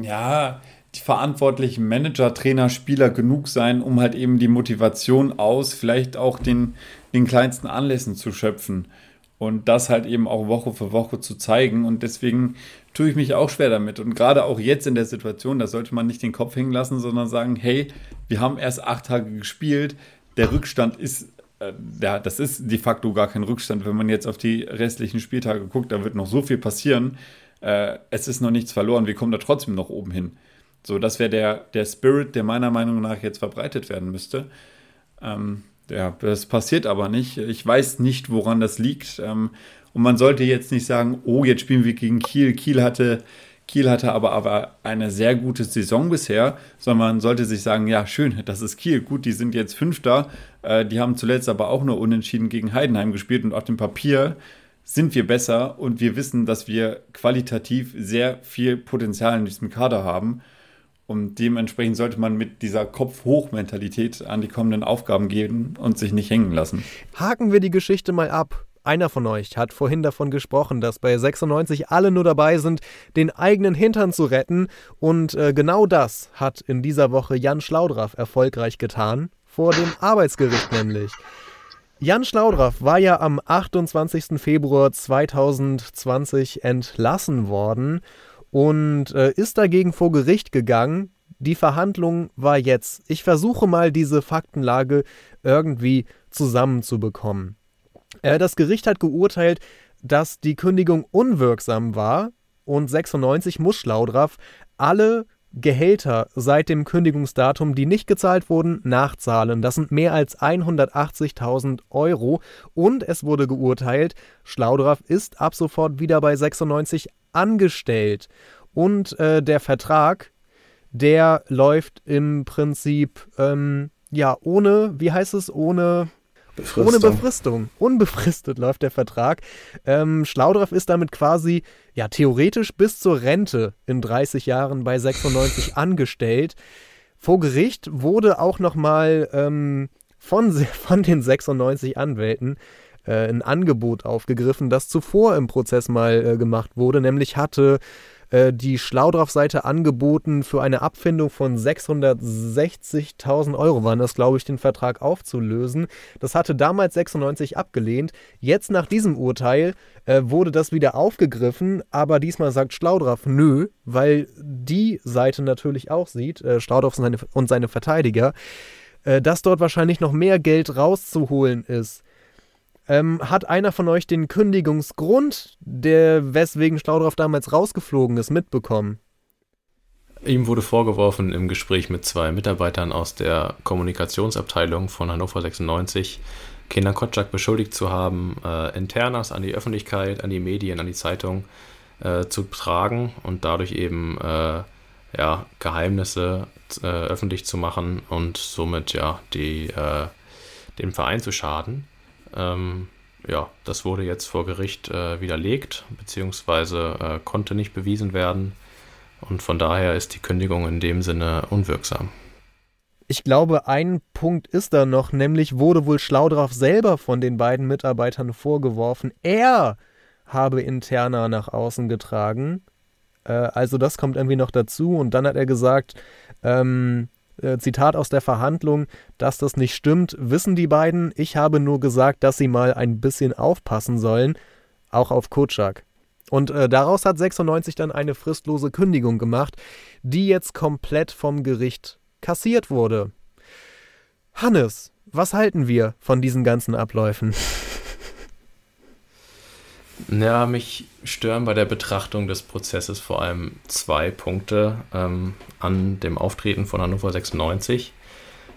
ja, die verantwortlichen Manager, Trainer, Spieler genug sein, um halt eben die Motivation aus, vielleicht auch den, den kleinsten Anlässen zu schöpfen und das halt eben auch Woche für Woche zu zeigen. Und deswegen tue ich mich auch schwer damit. Und gerade auch jetzt in der Situation, da sollte man nicht den Kopf hängen lassen, sondern sagen, hey, wir haben erst acht Tage gespielt, der Rückstand ist äh, ja, das ist de facto gar kein Rückstand. Wenn man jetzt auf die restlichen Spieltage guckt, da wird noch so viel passieren äh, es ist noch nichts verloren, wir kommen da trotzdem noch oben hin. So, das wäre der, der Spirit, der meiner Meinung nach jetzt verbreitet werden müsste. Ähm, ja, das passiert aber nicht. Ich weiß nicht, woran das liegt. Ähm, und man sollte jetzt nicht sagen, oh, jetzt spielen wir gegen Kiel. Kiel hatte, Kiel hatte aber, aber eine sehr gute Saison bisher, sondern man sollte sich sagen, ja, schön, das ist Kiel. Gut, die sind jetzt Fünfter. Äh, die haben zuletzt aber auch nur unentschieden gegen Heidenheim gespielt und auf dem Papier sind wir besser und wir wissen, dass wir qualitativ sehr viel Potenzial in diesem Kader haben. Und dementsprechend sollte man mit dieser Kopf-Hoch-Mentalität an die kommenden Aufgaben gehen und sich nicht hängen lassen. Haken wir die Geschichte mal ab. Einer von euch hat vorhin davon gesprochen, dass bei 96 alle nur dabei sind, den eigenen Hintern zu retten. Und äh, genau das hat in dieser Woche Jan Schlaudraff erfolgreich getan. Vor dem Arbeitsgericht nämlich. Jan Schlaudraff war ja am 28. Februar 2020 entlassen worden und äh, ist dagegen vor Gericht gegangen. Die Verhandlung war jetzt. Ich versuche mal diese Faktenlage irgendwie zusammenzubekommen. Äh, das Gericht hat geurteilt, dass die Kündigung unwirksam war und 96 muss Schlaudraff alle Gehälter seit dem Kündigungsdatum, die nicht gezahlt wurden, nachzahlen. Das sind mehr als 180.000 Euro. Und es wurde geurteilt, Schlaudraff ist ab sofort wieder bei 96 angestellt. Und äh, der Vertrag, der läuft im Prinzip, ähm, ja, ohne, wie heißt es, ohne Befristung. Ohne Befristung. Unbefristet läuft der Vertrag. Ähm, Schlaudraff ist damit quasi, ja, theoretisch bis zur Rente in 30 Jahren bei 96 angestellt. Vor Gericht wurde auch nochmal ähm, von, von den 96 Anwälten äh, ein Angebot aufgegriffen, das zuvor im Prozess mal äh, gemacht wurde. Nämlich hatte äh, die Schlaudraff-Seite angeboten, für eine Abfindung von 660.000 Euro waren das, glaube ich, den Vertrag aufzulösen. Das hatte damals 96 abgelehnt. Jetzt nach diesem Urteil äh, wurde das wieder aufgegriffen, aber diesmal sagt Schlaudraff nö, weil die Seite natürlich auch sieht, äh, Schlaudraff und seine, und seine Verteidiger, äh, dass dort wahrscheinlich noch mehr Geld rauszuholen ist. Ähm, hat einer von euch den Kündigungsgrund, der weswegen Schlaudraff damals rausgeflogen ist, mitbekommen? Ihm wurde vorgeworfen im Gespräch mit zwei Mitarbeitern aus der Kommunikationsabteilung von Hannover 96, Kinder Kotschak beschuldigt zu haben, äh, Internas an die Öffentlichkeit, an die Medien, an die Zeitung äh, zu tragen und dadurch eben äh, ja, Geheimnisse äh, öffentlich zu machen und somit ja die, äh, dem Verein zu schaden. Ähm, ja, das wurde jetzt vor Gericht äh, widerlegt, beziehungsweise äh, konnte nicht bewiesen werden. Und von daher ist die Kündigung in dem Sinne unwirksam. Ich glaube, ein Punkt ist da noch, nämlich wurde wohl Schlaudraff selber von den beiden Mitarbeitern vorgeworfen, er habe Interna nach außen getragen. Äh, also das kommt irgendwie noch dazu. Und dann hat er gesagt, ähm, äh, Zitat aus der Verhandlung, dass das nicht stimmt, wissen die beiden. Ich habe nur gesagt, dass sie mal ein bisschen aufpassen sollen, auch auf Kutschak. Und äh, daraus hat 96 dann eine fristlose Kündigung gemacht, die jetzt komplett vom Gericht kassiert wurde. Hannes, was halten wir von diesen ganzen Abläufen? Ja, mich stören bei der Betrachtung des Prozesses vor allem zwei Punkte ähm, an dem Auftreten von Hannover 96.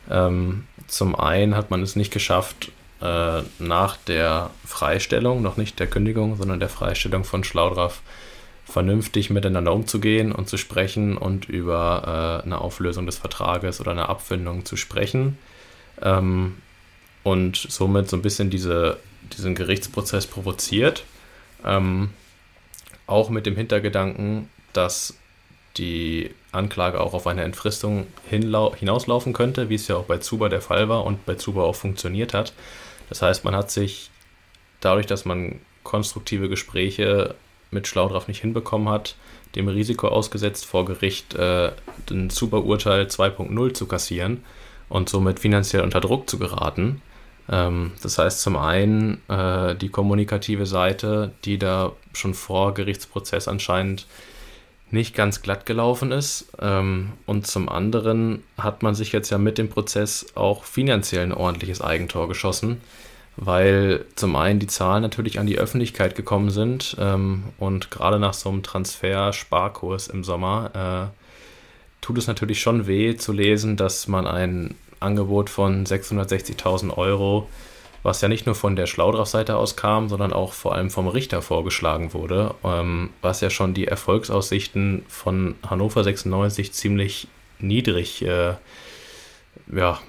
Ähm, zum einen hat man es nicht geschafft, äh, nach der Freistellung, noch nicht der Kündigung, sondern der Freistellung von Schlaudraff, vernünftig miteinander umzugehen und zu sprechen und über äh, eine Auflösung des Vertrages oder eine Abfindung zu sprechen. Ähm, und somit so ein bisschen diese, diesen Gerichtsprozess provoziert. Ähm, auch mit dem Hintergedanken, dass die Anklage auch auf eine Entfristung hinauslaufen könnte, wie es ja auch bei Zuba der Fall war und bei Zuba auch funktioniert hat. Das heißt, man hat sich dadurch, dass man konstruktive Gespräche mit Schlaudraff nicht hinbekommen hat, dem Risiko ausgesetzt, vor Gericht äh, ein Zuba-Urteil 2.0 zu kassieren und somit finanziell unter Druck zu geraten. Ähm, das heißt zum einen äh, die kommunikative Seite, die da schon vor Gerichtsprozess anscheinend nicht ganz glatt gelaufen ist. Ähm, und zum anderen hat man sich jetzt ja mit dem Prozess auch finanziell ein ordentliches Eigentor geschossen, weil zum einen die Zahlen natürlich an die Öffentlichkeit gekommen sind ähm, und gerade nach so einem Transfer-Sparkurs im Sommer äh, tut es natürlich schon weh zu lesen, dass man ein Angebot von 660.000 Euro, was ja nicht nur von der Schlaudraff-Seite aus kam, sondern auch vor allem vom Richter vorgeschlagen wurde, ähm, was ja schon die Erfolgsaussichten von Hannover 96 ziemlich niedrig äh, ja,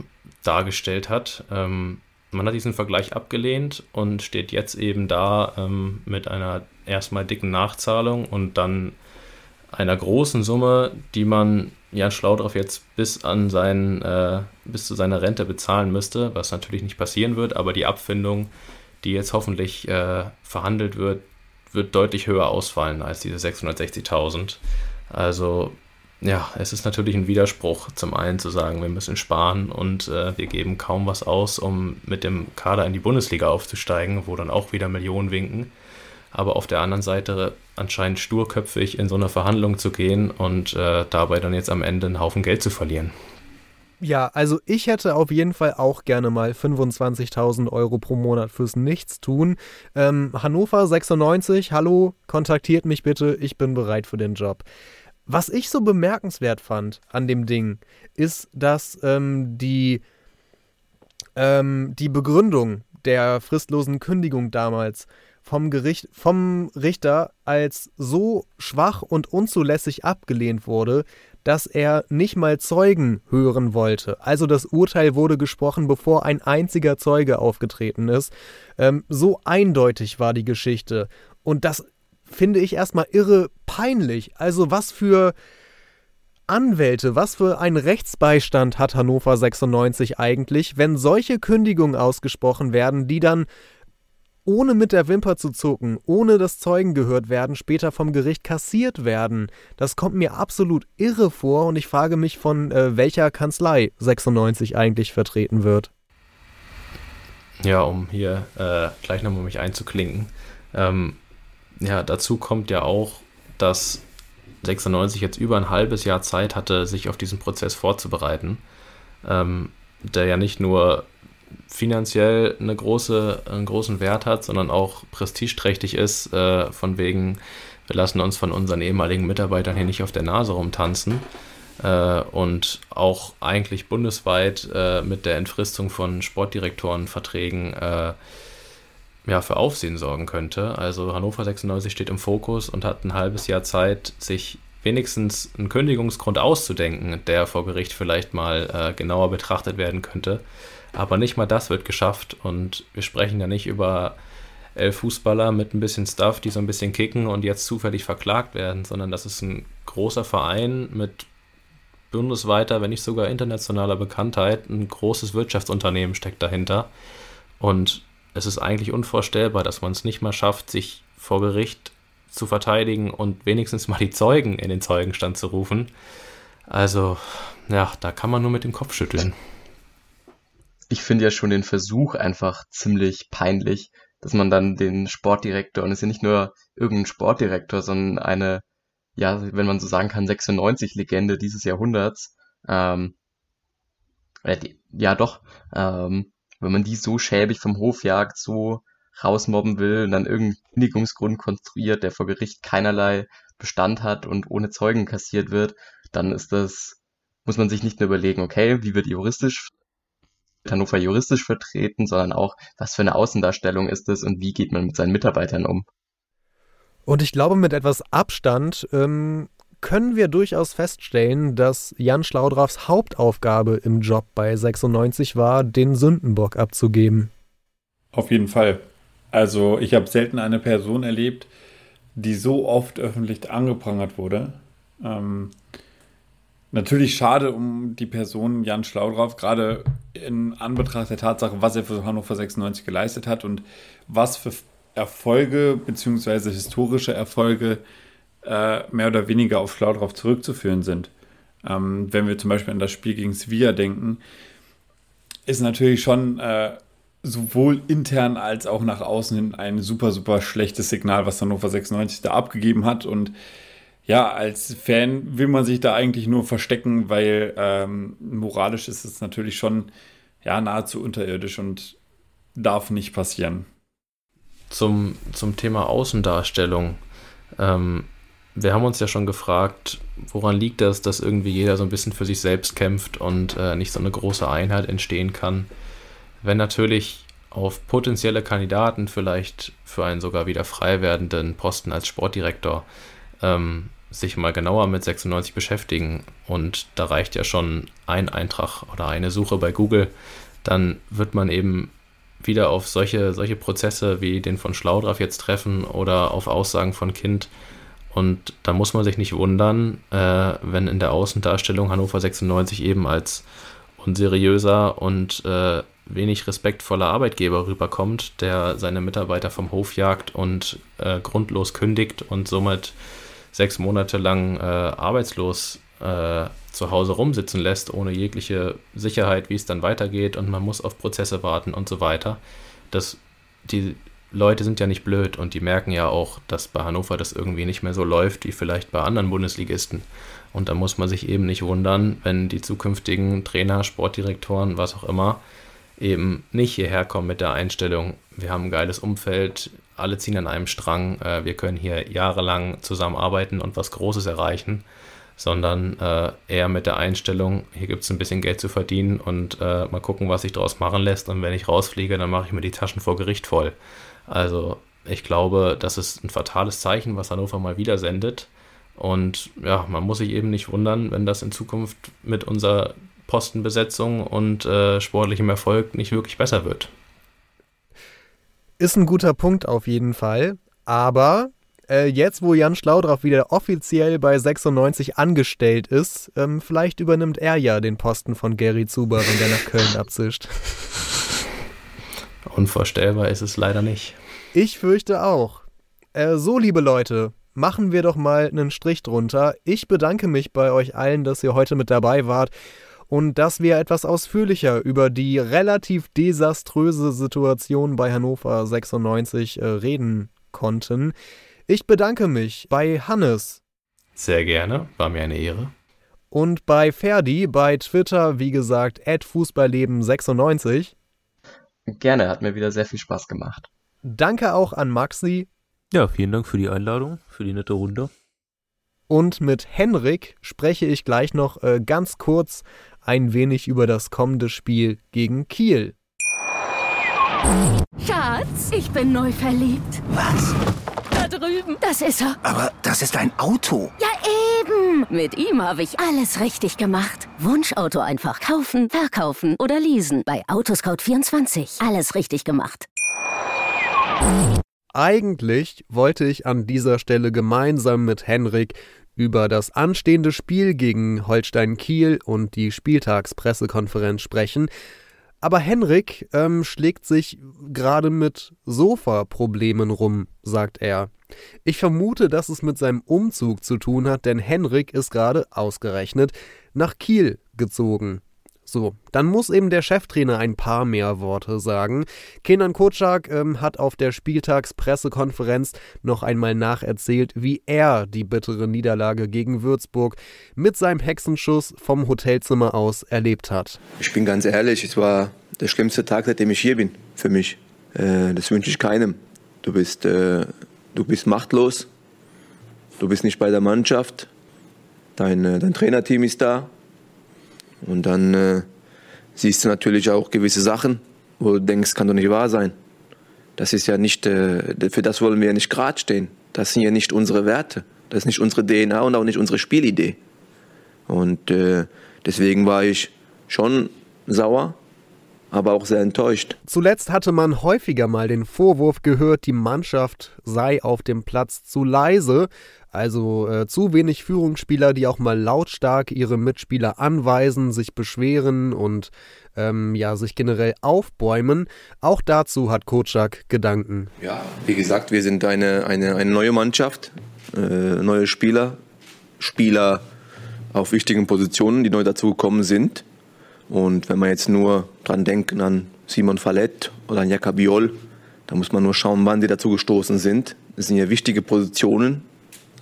dargestellt hat. Ähm, man hat diesen Vergleich abgelehnt und steht jetzt eben da ähm, mit einer erstmal dicken Nachzahlung und dann einer großen Summe, die man Jan Schlaudraff jetzt bis an seinen, äh, bis zu seiner Rente bezahlen müsste, was natürlich nicht passieren wird, aber die Abfindung, die jetzt hoffentlich äh, verhandelt wird, wird deutlich höher ausfallen als diese 660.000. Also ja, es ist natürlich ein Widerspruch, zum einen zu sagen, wir müssen sparen und äh, wir geben kaum was aus, um mit dem Kader in die Bundesliga aufzusteigen, wo dann auch wieder Millionen winken aber auf der anderen Seite anscheinend sturköpfig in so eine Verhandlung zu gehen und äh, dabei dann jetzt am Ende einen Haufen Geld zu verlieren. Ja, also ich hätte auf jeden Fall auch gerne mal 25.000 Euro pro Monat fürs Nichtstun. Ähm, Hannover 96, hallo, kontaktiert mich bitte, ich bin bereit für den Job. Was ich so bemerkenswert fand an dem Ding, ist, dass ähm, die, ähm, die Begründung der fristlosen Kündigung damals vom Gericht, vom Richter als so schwach und unzulässig abgelehnt wurde, dass er nicht mal Zeugen hören wollte. Also das Urteil wurde gesprochen, bevor ein einziger Zeuge aufgetreten ist. Ähm, so eindeutig war die Geschichte. Und das finde ich erstmal irre peinlich. Also was für Anwälte, was für ein Rechtsbeistand hat Hannover 96 eigentlich, wenn solche Kündigungen ausgesprochen werden, die dann ohne mit der Wimper zu zucken, ohne dass Zeugen gehört werden, später vom Gericht kassiert werden. Das kommt mir absolut irre vor und ich frage mich, von äh, welcher Kanzlei 96 eigentlich vertreten wird. Ja, um hier äh, gleich nochmal mich einzuklinken. Ähm, ja, dazu kommt ja auch, dass 96 jetzt über ein halbes Jahr Zeit hatte, sich auf diesen Prozess vorzubereiten, ähm, der ja nicht nur finanziell eine große, einen großen Wert hat, sondern auch prestigeträchtig ist, äh, von wegen, wir lassen uns von unseren ehemaligen Mitarbeitern hier nicht auf der Nase rumtanzen äh, und auch eigentlich bundesweit äh, mit der Entfristung von Sportdirektorenverträgen äh, ja, für Aufsehen sorgen könnte. Also Hannover 96 steht im Fokus und hat ein halbes Jahr Zeit, sich wenigstens einen Kündigungsgrund auszudenken, der vor Gericht vielleicht mal äh, genauer betrachtet werden könnte. Aber nicht mal das wird geschafft und wir sprechen ja nicht über elf Fußballer mit ein bisschen Stuff, die so ein bisschen kicken und jetzt zufällig verklagt werden, sondern das ist ein großer Verein mit bundesweiter, wenn nicht sogar internationaler Bekanntheit. Ein großes Wirtschaftsunternehmen steckt dahinter. Und es ist eigentlich unvorstellbar, dass man es nicht mal schafft, sich vor Gericht zu verteidigen und wenigstens mal die Zeugen in den Zeugenstand zu rufen. Also, ja, da kann man nur mit dem Kopf schütteln. Ich finde ja schon den Versuch einfach ziemlich peinlich, dass man dann den Sportdirektor, und es ist ja nicht nur irgendein Sportdirektor, sondern eine, ja, wenn man so sagen kann, 96-Legende dieses Jahrhunderts, ähm, ja doch, ähm, wenn man die so schäbig vom Hof jagt, so rausmobben will und dann irgendeinen Kündigungsgrund konstruiert, der vor Gericht keinerlei Bestand hat und ohne Zeugen kassiert wird, dann ist das, muss man sich nicht nur überlegen, okay, wie wird juristisch Hannover juristisch vertreten, sondern auch, was für eine Außendarstellung ist es und wie geht man mit seinen Mitarbeitern um. Und ich glaube, mit etwas Abstand ähm, können wir durchaus feststellen, dass Jan Schlaudraffs Hauptaufgabe im Job bei 96 war, den Sündenbock abzugeben. Auf jeden Fall. Also ich habe selten eine Person erlebt, die so oft öffentlich angeprangert wurde. Ähm, natürlich schade um die Person Jan Schlaudraff, gerade in Anbetracht der Tatsache, was er für Hannover 96 geleistet hat und was für Erfolge bzw. historische Erfolge äh, mehr oder weniger auf Schlau drauf zurückzuführen sind. Ähm, wenn wir zum Beispiel an das Spiel gegen Sevilla denken, ist natürlich schon äh, sowohl intern als auch nach außen hin ein super, super schlechtes Signal, was Hannover 96 da abgegeben hat. Und ja, als Fan will man sich da eigentlich nur verstecken, weil ähm, moralisch ist es natürlich schon ja, nahezu unterirdisch und darf nicht passieren. Zum, zum Thema Außendarstellung. Ähm, wir haben uns ja schon gefragt, woran liegt das, dass irgendwie jeder so ein bisschen für sich selbst kämpft und äh, nicht so eine große Einheit entstehen kann. Wenn natürlich auf potenzielle Kandidaten vielleicht für einen sogar wieder frei werdenden Posten als Sportdirektor ähm, sich mal genauer mit 96 beschäftigen und da reicht ja schon ein Eintrag oder eine Suche bei Google, dann wird man eben wieder auf solche, solche Prozesse wie den von Schlaudraff jetzt treffen oder auf Aussagen von Kind. Und da muss man sich nicht wundern, äh, wenn in der Außendarstellung Hannover 96 eben als unseriöser und äh, wenig respektvoller Arbeitgeber rüberkommt, der seine Mitarbeiter vom Hof jagt und äh, grundlos kündigt und somit sechs Monate lang äh, arbeitslos äh, zu Hause rumsitzen lässt, ohne jegliche Sicherheit, wie es dann weitergeht und man muss auf Prozesse warten und so weiter. Das, die Leute sind ja nicht blöd und die merken ja auch, dass bei Hannover das irgendwie nicht mehr so läuft wie vielleicht bei anderen Bundesligisten. Und da muss man sich eben nicht wundern, wenn die zukünftigen Trainer, Sportdirektoren, was auch immer, eben nicht hierher kommen mit der Einstellung, wir haben ein geiles Umfeld, alle ziehen an einem Strang, äh, wir können hier jahrelang zusammenarbeiten und was Großes erreichen, sondern äh, eher mit der Einstellung, hier gibt es ein bisschen Geld zu verdienen und äh, mal gucken, was sich daraus machen lässt und wenn ich rausfliege, dann mache ich mir die Taschen vor Gericht voll. Also ich glaube, das ist ein fatales Zeichen, was Hannover mal wieder sendet. Und ja, man muss sich eben nicht wundern, wenn das in Zukunft mit unserer Postenbesetzung und äh, sportlichem Erfolg nicht wirklich besser wird. Ist ein guter Punkt auf jeden Fall. Aber äh, jetzt, wo Jan Schlaudraff wieder offiziell bei 96 angestellt ist, ähm, vielleicht übernimmt er ja den Posten von Gary Zuber, wenn der nach Köln abzischt. Unvorstellbar ist es leider nicht. Ich fürchte auch. Äh, so, liebe Leute, machen wir doch mal einen Strich drunter. Ich bedanke mich bei euch allen, dass ihr heute mit dabei wart und dass wir etwas ausführlicher über die relativ desaströse Situation bei Hannover 96 äh, reden konnten. Ich bedanke mich bei Hannes. Sehr gerne, war mir eine Ehre. Und bei Ferdi, bei Twitter, wie gesagt, Fußballleben96. Gerne, hat mir wieder sehr viel Spaß gemacht. Danke auch an Maxi. Ja, vielen Dank für die Einladung, für die nette Runde. Und mit Henrik spreche ich gleich noch äh, ganz kurz ein wenig über das kommende Spiel gegen Kiel. Schatz, ich bin neu verliebt. Was? Da drüben. Das ist er. Aber das ist ein Auto. Ja, eben. Mit ihm habe ich alles richtig gemacht. Wunschauto einfach kaufen, verkaufen oder leasen. Bei Autoscout24. Alles richtig gemacht. Eigentlich wollte ich an dieser Stelle gemeinsam mit Henrik über das anstehende Spiel gegen Holstein Kiel und die Spieltagspressekonferenz sprechen. Aber Henrik ähm, schlägt sich gerade mit Sofa-Problemen rum, sagt er. Ich vermute, dass es mit seinem Umzug zu tun hat, denn Henrik ist gerade ausgerechnet nach Kiel gezogen. So, dann muss eben der Cheftrainer ein paar mehr Worte sagen. Kenan Kocak ähm, hat auf der Spieltagspressekonferenz noch einmal nacherzählt, wie er die bittere Niederlage gegen Würzburg mit seinem Hexenschuss vom Hotelzimmer aus erlebt hat. Ich bin ganz ehrlich, es war der schlimmste Tag, seitdem ich hier bin, für mich. Äh, das wünsche ich keinem. Du bist, äh, du bist machtlos, du bist nicht bei der Mannschaft, dein, äh, dein Trainerteam ist da, und dann äh, siehst du natürlich auch gewisse Sachen, wo du denkst, kann doch nicht wahr sein. Das ist ja nicht, äh, für das wollen wir ja nicht gerade stehen. Das sind ja nicht unsere Werte. Das ist nicht unsere DNA und auch nicht unsere Spielidee. Und äh, deswegen war ich schon sauer, aber auch sehr enttäuscht. Zuletzt hatte man häufiger mal den Vorwurf gehört, die Mannschaft sei auf dem Platz zu leise. Also äh, zu wenig Führungsspieler, die auch mal lautstark ihre Mitspieler anweisen, sich beschweren und ähm, ja, sich generell aufbäumen. Auch dazu hat Kocak Gedanken. Ja, wie gesagt, wir sind eine, eine, eine neue Mannschaft, äh, neue Spieler, Spieler auf wichtigen Positionen, die neu dazugekommen sind. Und wenn wir jetzt nur dran denken an Simon Fallett oder an Jakobiol, da muss man nur schauen, wann die dazu gestoßen sind. Das sind ja wichtige Positionen,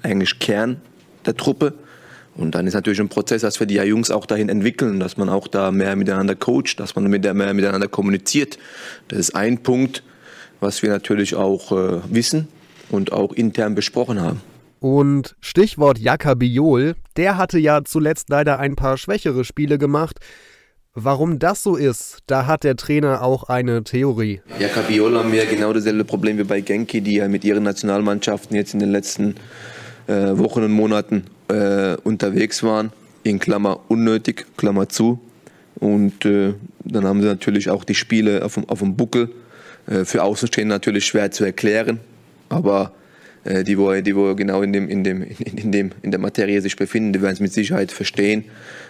eigentlich Kern der Truppe. Und dann ist natürlich ein Prozess, dass wir die Jungs auch dahin entwickeln, dass man auch da mehr miteinander coacht, dass man mehr miteinander kommuniziert. Das ist ein Punkt, was wir natürlich auch äh, wissen und auch intern besprochen haben. Und Stichwort Jakabiol, der hatte ja zuletzt leider ein paar schwächere Spiele gemacht. Warum das so ist, da hat der Trainer auch eine Theorie. Jakabiol haben wir genau dasselbe Problem wie bei Genki, die ja mit ihren Nationalmannschaften jetzt in den letzten äh, Wochen und Monaten äh, unterwegs waren. In Klammer unnötig, Klammer zu. Und äh, dann haben sie natürlich auch die Spiele auf, auf dem Buckel. Äh, für Außenstehende natürlich schwer zu erklären. Aber äh, die, wo, die wo genau in, dem, in, dem, in, dem, in der Materie sich befinden, die werden es mit Sicherheit verstehen.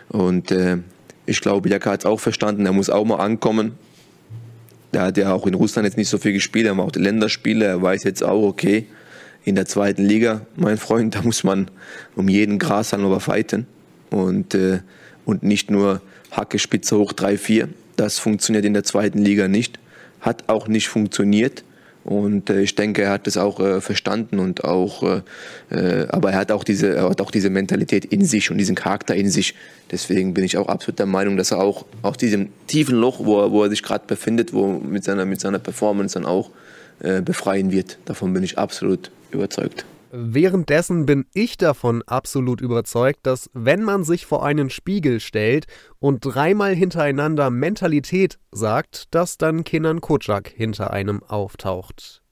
Und äh, ich glaube, Jaka hat es auch verstanden. Er muss auch mal ankommen. Der hat ja auch in Russland jetzt nicht so viel gespielt. Er macht Länderspiele. Er weiß jetzt auch, okay, in der zweiten Liga, mein Freund, da muss man um jeden Grashalm fighten und, äh, und nicht nur Hacke, Spitze hoch 3-4. Das funktioniert in der zweiten Liga nicht, hat auch nicht funktioniert. Und äh, ich denke, er hat das auch äh, verstanden und auch, äh, äh, aber er hat auch diese, er hat auch diese Mentalität in sich und diesen Charakter in sich. Deswegen bin ich auch absolut der Meinung, dass er auch aus diesem tiefen Loch, wo er, wo er sich gerade befindet, wo mit seiner mit seiner Performance dann auch äh, befreien wird. Davon bin ich absolut überzeugt. Währenddessen bin ich davon absolut überzeugt, dass wenn man sich vor einen Spiegel stellt und dreimal hintereinander Mentalität sagt, dass dann Kenan Kocak hinter einem auftaucht.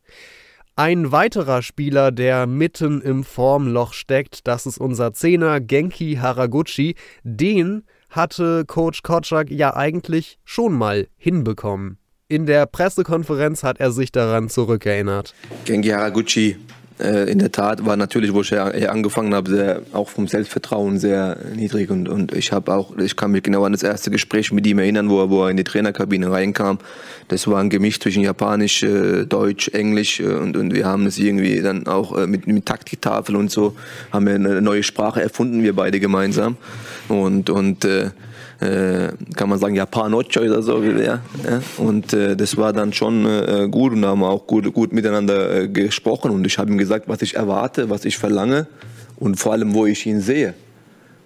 Ein weiterer Spieler, der mitten im Formloch steckt, das ist unser Zehner Genki Haraguchi. Den hatte Coach Kocak ja eigentlich schon mal hinbekommen. In der Pressekonferenz hat er sich daran zurückerinnert. Genki Haraguchi äh, in der Tat war natürlich, wo ich angefangen habe, sehr, auch vom Selbstvertrauen sehr niedrig und, und ich habe auch, ich kann mich genau an das erste Gespräch mit ihm erinnern, wo er, wo er in die Trainerkabine reinkam. Das war ein Gemisch zwischen Japanisch, äh, Deutsch, Englisch äh, und, und wir haben es irgendwie dann auch mit, mit Taktiktafel und so haben wir eine neue Sprache erfunden, wir beide gemeinsam und und kann man sagen, Japanocho oder so. Ja, ja. Und äh, das war dann schon äh, gut und haben auch gut, gut miteinander äh, gesprochen. Und ich habe ihm gesagt, was ich erwarte, was ich verlange und vor allem, wo ich ihn sehe.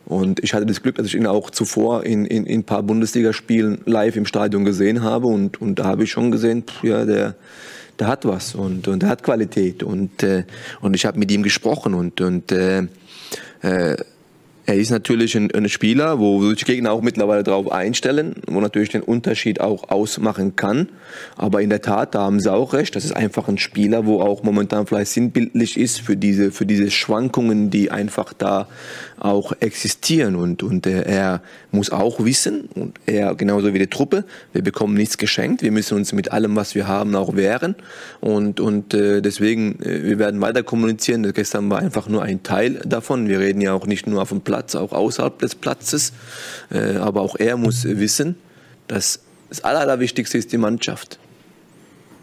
Und ich hatte das Glück, dass ich ihn auch zuvor in, in, in ein paar Bundesligaspielen live im Stadion gesehen habe. Und, und da habe ich schon gesehen, pff, ja, der, der hat was und, und der hat Qualität. Und, äh, und ich habe mit ihm gesprochen und, und äh, äh, er ist natürlich ein, ein Spieler, wo sich Gegner auch mittlerweile darauf einstellen, wo natürlich den Unterschied auch ausmachen kann. Aber in der Tat, da haben Sie auch recht, das ist einfach ein Spieler, wo auch momentan vielleicht sinnbildlich ist für diese, für diese Schwankungen, die einfach da auch existieren. Und, und äh, er muss auch wissen, und er genauso wie die Truppe, wir bekommen nichts geschenkt, wir müssen uns mit allem, was wir haben, auch wehren. Und, und äh, deswegen, äh, wir werden weiter kommunizieren. Gestern war einfach nur ein Teil davon. Wir reden ja auch nicht nur auf dem Platz, auch außerhalb des Platzes. Aber auch er muss wissen, dass das Allerwichtigste ist die Mannschaft.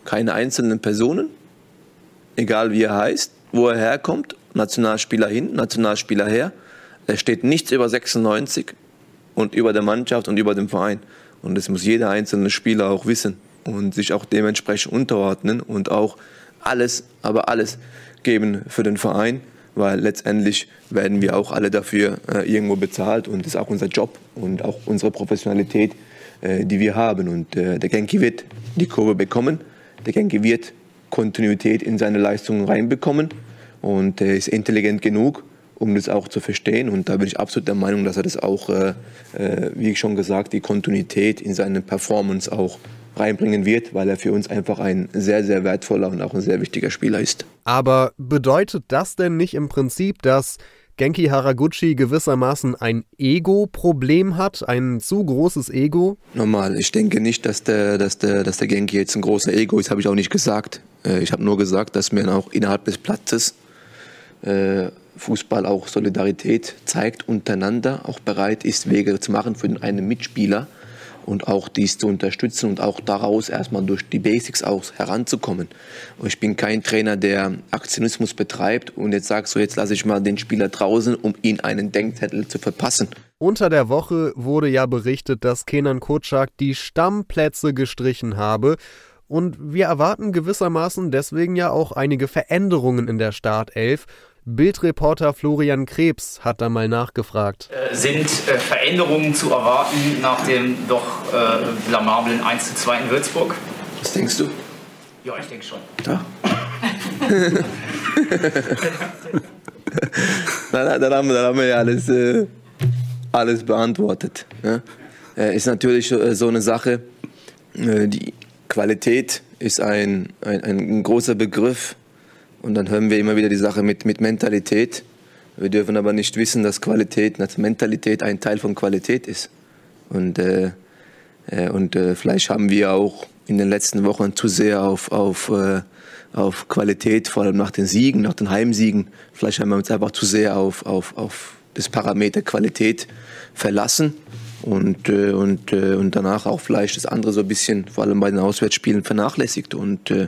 Keine einzelnen Personen, egal wie er heißt, wo er herkommt, Nationalspieler hin, Nationalspieler her. Es steht nichts über 96 und über der Mannschaft und über dem Verein. Und das muss jeder einzelne Spieler auch wissen und sich auch dementsprechend unterordnen und auch alles, aber alles geben für den Verein, weil letztendlich werden wir auch alle dafür äh, irgendwo bezahlt und das ist auch unser Job und auch unsere Professionalität, äh, die wir haben. Und äh, der Genki wird die Kurve bekommen, der Genki wird Kontinuität in seine Leistungen reinbekommen und er ist intelligent genug, um das auch zu verstehen. Und da bin ich absolut der Meinung, dass er das auch, äh, äh, wie ich schon gesagt, die Kontinuität in seine Performance auch reinbringen wird, weil er für uns einfach ein sehr, sehr wertvoller und auch ein sehr wichtiger Spieler ist. Aber bedeutet das denn nicht im Prinzip, dass Genki Haraguchi gewissermaßen ein Ego-Problem hat, ein zu großes Ego? Normal. Ich denke nicht, dass der, dass der, dass der Genki jetzt ein großer Ego ist, habe ich auch nicht gesagt. Äh, ich habe nur gesagt, dass man auch innerhalb des Platzes äh, Fußball auch Solidarität zeigt untereinander, auch bereit ist, Wege zu machen für einen Mitspieler und auch dies zu unterstützen und auch daraus erstmal durch die Basics aus heranzukommen. Und ich bin kein Trainer, der Aktionismus betreibt und jetzt sagt so, jetzt lasse ich mal den Spieler draußen, um ihn einen Denkzettel zu verpassen. Unter der Woche wurde ja berichtet, dass Kenan Kotschak die Stammplätze gestrichen habe. Und wir erwarten gewissermaßen deswegen ja auch einige Veränderungen in der Startelf. Bildreporter Florian Krebs hat da mal nachgefragt. Äh, sind äh, Veränderungen zu erwarten nach dem doch äh, blamablen 1 zu 2 in Würzburg? Was denkst du? Ja, ich denke schon. Ja. dann, dann, haben, dann haben wir ja alles, äh, alles beantwortet. Ne? Äh, ist natürlich äh, so eine Sache, die Qualität ist ein, ein, ein großer Begriff und dann hören wir immer wieder die Sache mit, mit Mentalität. Wir dürfen aber nicht wissen, dass Qualität, dass Mentalität ein Teil von Qualität ist. Und, äh, äh, und äh, vielleicht haben wir auch in den letzten Wochen zu sehr auf, auf, äh, auf Qualität, vor allem nach den Siegen, nach den Heimsiegen, vielleicht haben wir uns einfach zu sehr auf, auf, auf das Parameter Qualität verlassen und, äh, und, äh, und danach auch vielleicht das andere so ein bisschen, vor allem bei den Auswärtsspielen, vernachlässigt. Und äh,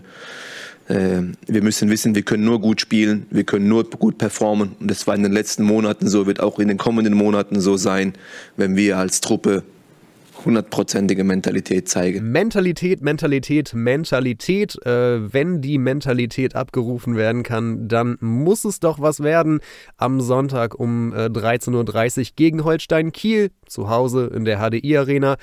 wir müssen wissen, wir können nur gut spielen, wir können nur gut performen. Und das war in den letzten Monaten so, wird auch in den kommenden Monaten so sein, wenn wir als Truppe hundertprozentige Mentalität zeigen. Mentalität, Mentalität, Mentalität. Äh, wenn die Mentalität abgerufen werden kann, dann muss es doch was werden. Am Sonntag um äh, 13.30 Uhr gegen Holstein Kiel, zu Hause in der HDI Arena.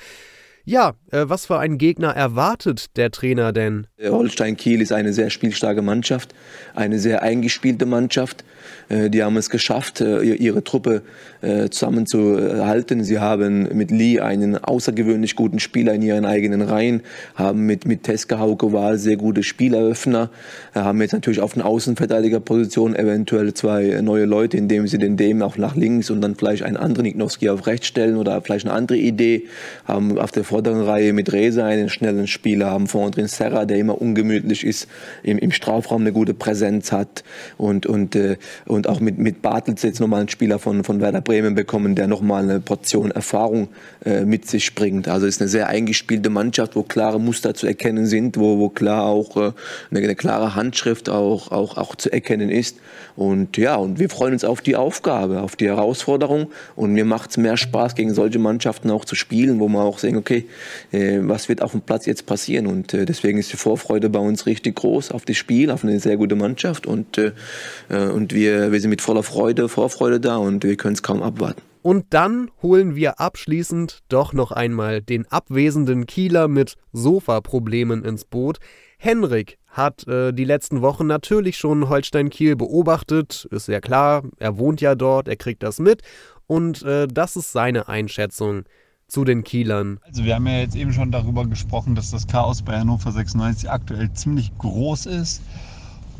Ja, äh, was für einen Gegner erwartet der Trainer denn? Holstein Kiel ist eine sehr spielstarke Mannschaft, eine sehr eingespielte Mannschaft. Äh, die haben es geschafft, äh, ihre Truppe äh, zusammenzuhalten. Sie haben mit Lee einen außergewöhnlich guten Spieler in ihren eigenen Reihen, haben mit, mit Teska Haukewahl sehr gute Spieleröffner, haben jetzt natürlich auf den Außenverteidigerposition eventuell zwei neue Leute, indem sie den Dem auch nach links und dann vielleicht einen anderen Ignowski auf rechts stellen oder vielleicht eine andere Idee, haben auf der vorderen Reihe mit Reza einen schnellen Spieler, haben vorne drin Serra, der immer ungemütlich ist, im, im Strafraum eine gute Präsenz hat und, und, äh, und auch mit, mit Bartels jetzt nochmal einen Spieler von, von Werder Bremen bekommen, der nochmal eine Portion Erfahrung äh, mit sich bringt. Also ist eine sehr eingespielte Mannschaft, wo klare Muster zu erkennen sind, wo, wo klar auch äh, eine, eine klare Handschrift auch, auch, auch zu erkennen ist. Und ja, und wir freuen uns auf die Aufgabe, auf die Herausforderung. Und mir macht es mehr Spaß, gegen solche Mannschaften auch zu spielen, wo man auch sehen, okay, äh, was wird auf dem Platz jetzt passieren? Und äh, deswegen ist die Vorfreude bei uns richtig groß auf das Spiel, auf eine sehr gute Mannschaft. Und, äh, äh und wir, wir sind mit voller Freude, Vorfreude da und wir können es kaum abwarten. Und dann holen wir abschließend doch noch einmal den abwesenden Kieler mit Sofaproblemen ins Boot. Henrik hat äh, die letzten Wochen natürlich schon Holstein Kiel beobachtet, ist ja klar, er wohnt ja dort, er kriegt das mit und äh, das ist seine Einschätzung zu den Kielern. Also wir haben ja jetzt eben schon darüber gesprochen, dass das Chaos bei Hannover 96 aktuell ziemlich groß ist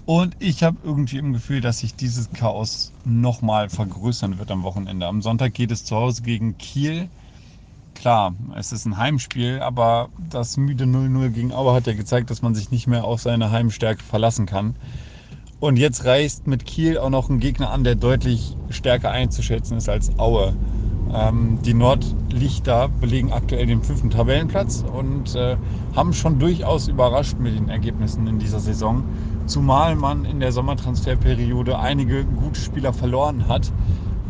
und ich habe irgendwie im Gefühl, dass sich dieses Chaos nochmal vergrößern wird am Wochenende. Am Sonntag geht es zu Hause gegen Kiel. Klar, es ist ein Heimspiel, aber das müde 0-0 gegen Aue hat ja gezeigt, dass man sich nicht mehr auf seine Heimstärke verlassen kann. Und jetzt reist mit Kiel auch noch ein Gegner an, der deutlich stärker einzuschätzen ist als Aue. Ähm, die Nordlichter belegen aktuell den fünften Tabellenplatz und äh, haben schon durchaus überrascht mit den Ergebnissen in dieser Saison. Zumal man in der Sommertransferperiode einige gute Spieler verloren hat.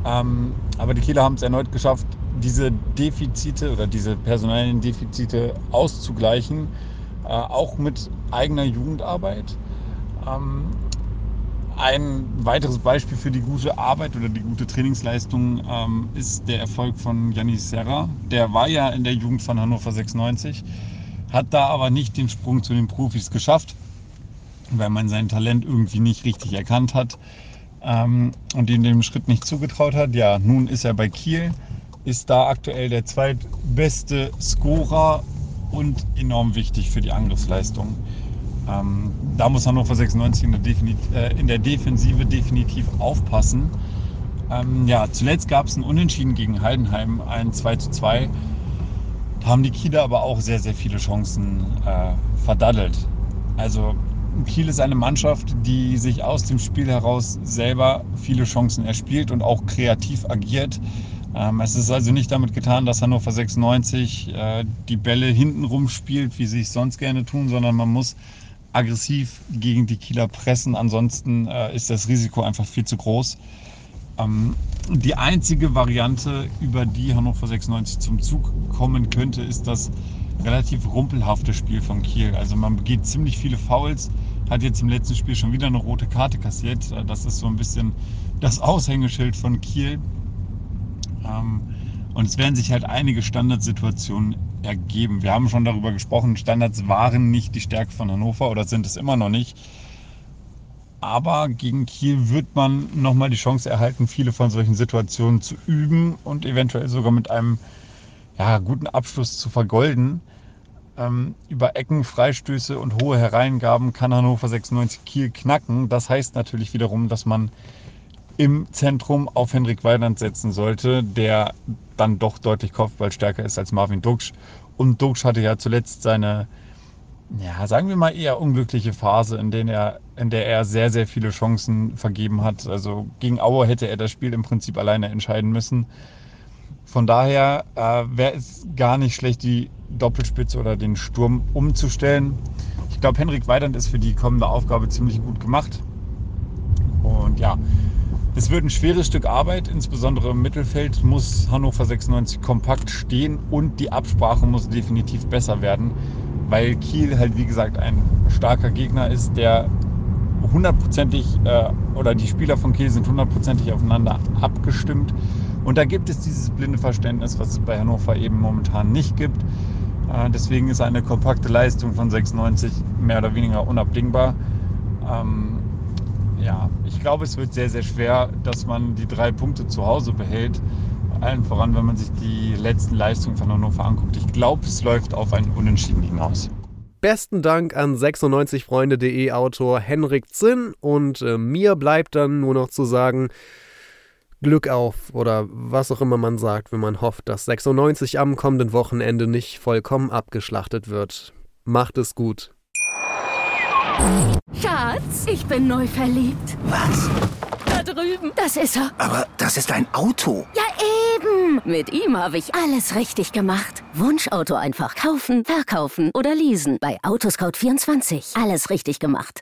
Ähm, aber die Kieler haben es erneut geschafft, diese Defizite oder diese personellen Defizite auszugleichen, äh, auch mit eigener Jugendarbeit. Ähm, ein weiteres Beispiel für die gute Arbeit oder die gute Trainingsleistung ähm, ist der Erfolg von Janis Serra. Der war ja in der Jugend von Hannover 96, hat da aber nicht den Sprung zu den Profis geschafft, weil man sein Talent irgendwie nicht richtig erkannt hat ähm, und ihm den Schritt nicht zugetraut hat. Ja, nun ist er bei Kiel ist da aktuell der zweitbeste Scorer und enorm wichtig für die Angriffsleistung. Ähm, da muss Hannover 96 in der, Defini äh, in der Defensive definitiv aufpassen. Ähm, ja, zuletzt gab es ein Unentschieden gegen Heidenheim, ein 2 zu 2. Da haben die Kieler aber auch sehr, sehr viele Chancen äh, verdaddelt. Also Kiel ist eine Mannschaft, die sich aus dem Spiel heraus selber viele Chancen erspielt und auch kreativ agiert. Ähm, es ist also nicht damit getan, dass Hannover 96 äh, die Bälle hinten rumspielt, wie sie es sonst gerne tun, sondern man muss aggressiv gegen die Kieler pressen. Ansonsten äh, ist das Risiko einfach viel zu groß. Ähm, die einzige Variante, über die Hannover 96 zum Zug kommen könnte, ist das relativ rumpelhafte Spiel von Kiel. Also man begeht ziemlich viele Fouls, hat jetzt im letzten Spiel schon wieder eine rote Karte kassiert. Äh, das ist so ein bisschen das Aushängeschild von Kiel. Ähm, und es werden sich halt einige Standardsituationen ergeben. Wir haben schon darüber gesprochen, Standards waren nicht die Stärke von Hannover oder sind es immer noch nicht. Aber gegen Kiel wird man nochmal die Chance erhalten, viele von solchen Situationen zu üben und eventuell sogar mit einem ja, guten Abschluss zu vergolden. Ähm, über Ecken, Freistöße und hohe Hereingaben kann Hannover 96 Kiel knacken. Das heißt natürlich wiederum, dass man im Zentrum auf Henrik Weidand setzen sollte, der dann doch deutlich kopfballstärker ist als Marvin Duksch. Und Duksch hatte ja zuletzt seine, ja, sagen wir mal eher unglückliche Phase, in, der er, in der er sehr, sehr viele Chancen vergeben hat. Also gegen Aue hätte er das Spiel im Prinzip alleine entscheiden müssen. Von daher äh, wäre es gar nicht schlecht, die Doppelspitze oder den Sturm umzustellen. Ich glaube, Henrik Weidand ist für die kommende Aufgabe ziemlich gut gemacht. Und ja, es wird ein schweres Stück Arbeit, insbesondere im Mittelfeld muss Hannover 96 kompakt stehen und die Absprache muss definitiv besser werden, weil Kiel halt wie gesagt ein starker Gegner ist, der hundertprozentig äh, oder die Spieler von Kiel sind hundertprozentig aufeinander abgestimmt und da gibt es dieses blinde Verständnis, was es bei Hannover eben momentan nicht gibt. Äh, deswegen ist eine kompakte Leistung von 96 mehr oder weniger unabdingbar. Ähm, ja, ich glaube, es wird sehr, sehr schwer, dass man die drei Punkte zu Hause behält. Allen voran, wenn man sich die letzten Leistungen von Hannover anguckt. Ich glaube, es läuft auf ein Unentschieden hinaus. Besten Dank an 96freunde.de Autor Henrik Zinn und äh, mir bleibt dann nur noch zu sagen, Glück auf oder was auch immer man sagt, wenn man hofft, dass 96 am kommenden Wochenende nicht vollkommen abgeschlachtet wird. Macht es gut. Schatz, ich bin neu verliebt. Was? Da drüben. Das ist er. Aber das ist ein Auto. Ja, eben. Mit ihm habe ich alles richtig gemacht. Wunschauto einfach kaufen, verkaufen oder leasen. Bei Autoscout24. Alles richtig gemacht.